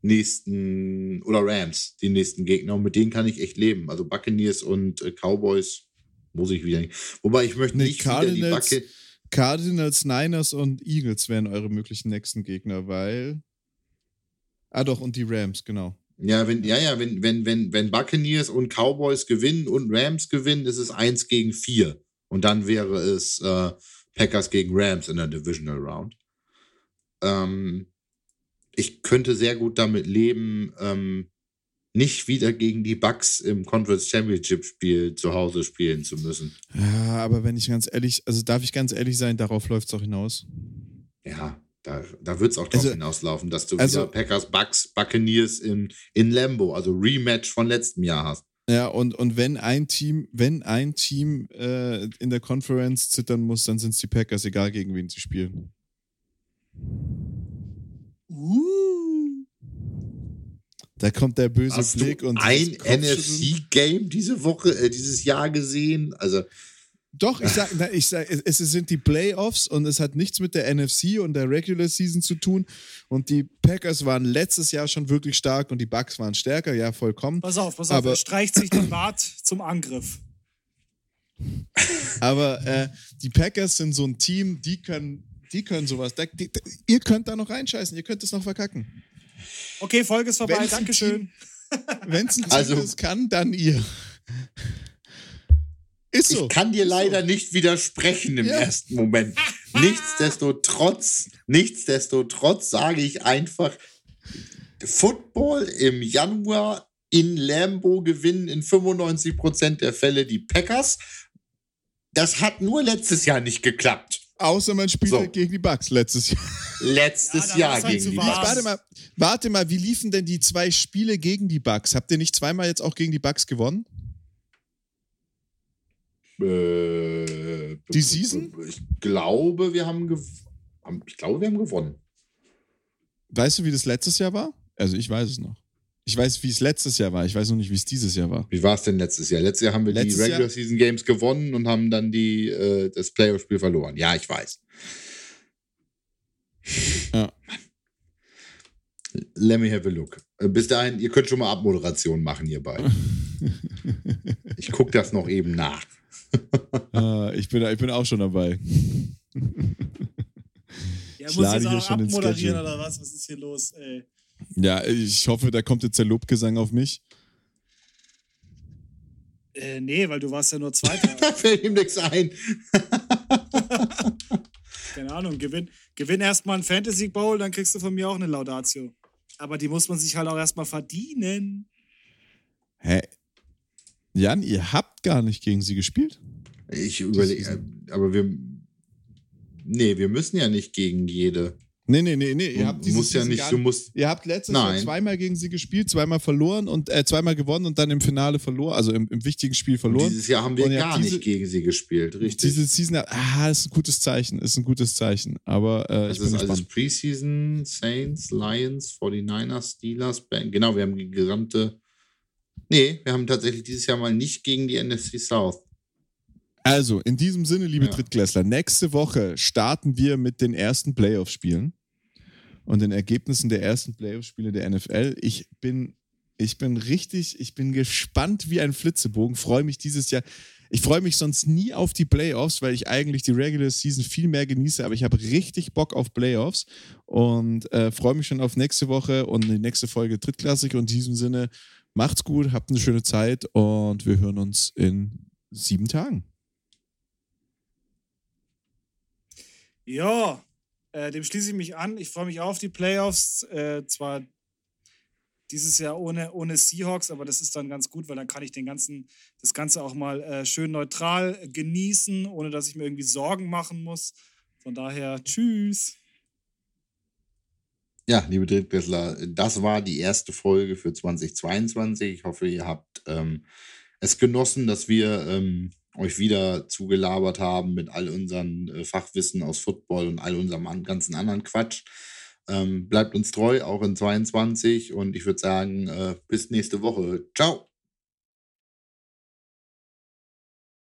nächsten, oder Rams, die nächsten Gegner. Und mit denen kann ich echt leben. Also Buccaneers und äh, Cowboys muss ich wieder nicht. Wobei ich möchte nee, nicht Cardinals, wieder die Backe. Cardinals, Niners und Eagles wären eure möglichen nächsten Gegner, weil. Ah, doch, und die Rams, genau. Ja, wenn, ja, ja, wenn, wenn, wenn, wenn Buccaneers und Cowboys gewinnen und Rams gewinnen, ist es 1 gegen 4. Und dann wäre es äh, Packers gegen Rams in der Divisional Round. Ähm, ich könnte sehr gut damit leben, ähm, nicht wieder gegen die Bucks im Conference Championship Spiel zu Hause spielen zu müssen. Ja, aber wenn ich ganz ehrlich, also darf ich ganz ehrlich sein, darauf läuft es auch hinaus. Ja, da, da wird es auch drauf also, hinauslaufen, dass du also, wieder Packers, Bucks, Buccaneers in, in Lambo, also Rematch von letztem Jahr hast. Ja, und, und wenn ein Team, wenn ein Team äh, in der Conference zittern muss, dann sind es die Packers, egal gegen wen sie spielen. Uh. Da kommt der böse Hast Blick du und ein NFC-Game diese Woche, äh, dieses Jahr gesehen. Also doch, ich sag, ich sag, es sind die Playoffs und es hat nichts mit der NFC und der Regular Season zu tun. Und die Packers waren letztes Jahr schon wirklich stark und die Bucks waren stärker, ja, vollkommen. Pass auf, pass auf, aber, er streicht sich den Bart zum Angriff. Aber äh, die Packers sind so ein Team, die können, die können sowas. Die, die, ihr könnt da noch reinscheißen, ihr könnt es noch verkacken. Okay, Folge ist vorbei. Wenn's Dankeschön. Wenn es ein Team also, ist, kann, dann ihr. Ist so. Ich kann dir leider nicht widersprechen im ja. ersten Moment. *laughs* nichtsdestotrotz, nichtsdestotrotz sage ich einfach, Football im Januar in Lambo gewinnen in 95% der Fälle die Packers. Das hat nur letztes Jahr nicht geklappt. Außer man spielt so. halt gegen die Bugs letztes Jahr. Letztes ja, Jahr halt gegen die Bugs. Warte mal, warte mal, wie liefen denn die zwei Spiele gegen die Bugs? Habt ihr nicht zweimal jetzt auch gegen die Bugs gewonnen? Äh, die Season? Ich glaube, wir haben, ich glaube, wir haben gewonnen. Weißt du, wie das letztes Jahr war? Also ich weiß es noch. Ich weiß, wie es letztes Jahr war. Ich weiß noch nicht, wie es dieses Jahr war. Wie war es denn letztes Jahr? Letztes Jahr haben wir letztes die Regular Jahr? Season Games gewonnen und haben dann die, äh, das Playoff-Spiel verloren. Ja, ich weiß. Ja. Let me have a look. Äh, bis dahin, ihr könnt schon mal Abmoderation machen hierbei. *laughs* ich gucke das noch eben nach. *laughs* ah, ich, bin, ich bin auch schon dabei. *laughs* Ja, ich muss jetzt auch abmoderieren oder was? Was ist hier los, ey? Ja, ich hoffe, da kommt jetzt der Lobgesang auf mich. Äh, nee, weil du warst ja nur Zweiter. *laughs* da fällt ihm nichts ein. Keine Ahnung, gewinn, gewinn erstmal einen Fantasy Bowl, dann kriegst du von mir auch eine Laudatio. Aber die muss man sich halt auch erstmal verdienen. Hä? Jan, ihr habt gar nicht gegen sie gespielt? Ich überlege, aber wir. Nee, wir müssen ja nicht gegen jede. Nee, nee, nee, nee. Ihr habt musst ja nicht, du musst. Ihr habt letztes. Jahr zweimal gegen sie gespielt, zweimal verloren und äh, zweimal gewonnen und dann im Finale verloren, also im, im wichtigen Spiel verloren. Und dieses Jahr haben wir gar diese, nicht gegen sie gespielt, richtig? Diese Season, ah, ist ein gutes Zeichen, ist ein gutes Zeichen. Aber äh, das ich ist alles Preseason, Saints, Lions, 49ers, Steelers, Bang. Genau, wir haben die gesamte. Nee, wir haben tatsächlich dieses Jahr mal nicht gegen die NFC South. Also, in diesem Sinne, liebe ja. Drittklässler, nächste Woche starten wir mit den ersten Playoff-Spielen und den Ergebnissen der ersten Playoff-Spiele der NFL. Ich bin, ich bin richtig, ich bin gespannt wie ein Flitzebogen, freue mich dieses Jahr. Ich freue mich sonst nie auf die Playoffs, weil ich eigentlich die Regular Season viel mehr genieße, aber ich habe richtig Bock auf Playoffs und äh, freue mich schon auf nächste Woche und die nächste Folge drittklassig. Und in diesem Sinne, macht's gut, habt eine schöne Zeit und wir hören uns in sieben Tagen. Ja, äh, dem schließe ich mich an. Ich freue mich auf die Playoffs. Äh, zwar dieses Jahr ohne, ohne Seahawks, aber das ist dann ganz gut, weil dann kann ich den ganzen, das Ganze auch mal äh, schön neutral genießen, ohne dass ich mir irgendwie Sorgen machen muss. Von daher, tschüss. Ja, liebe Drittklässler, das war die erste Folge für 2022. Ich hoffe, ihr habt ähm, es genossen, dass wir ähm, euch wieder zugelabert haben mit all unseren äh, Fachwissen aus Football und all unserem an, ganzen anderen Quatsch. Ähm, bleibt uns treu, auch in 22 und ich würde sagen, äh, bis nächste Woche. Ciao.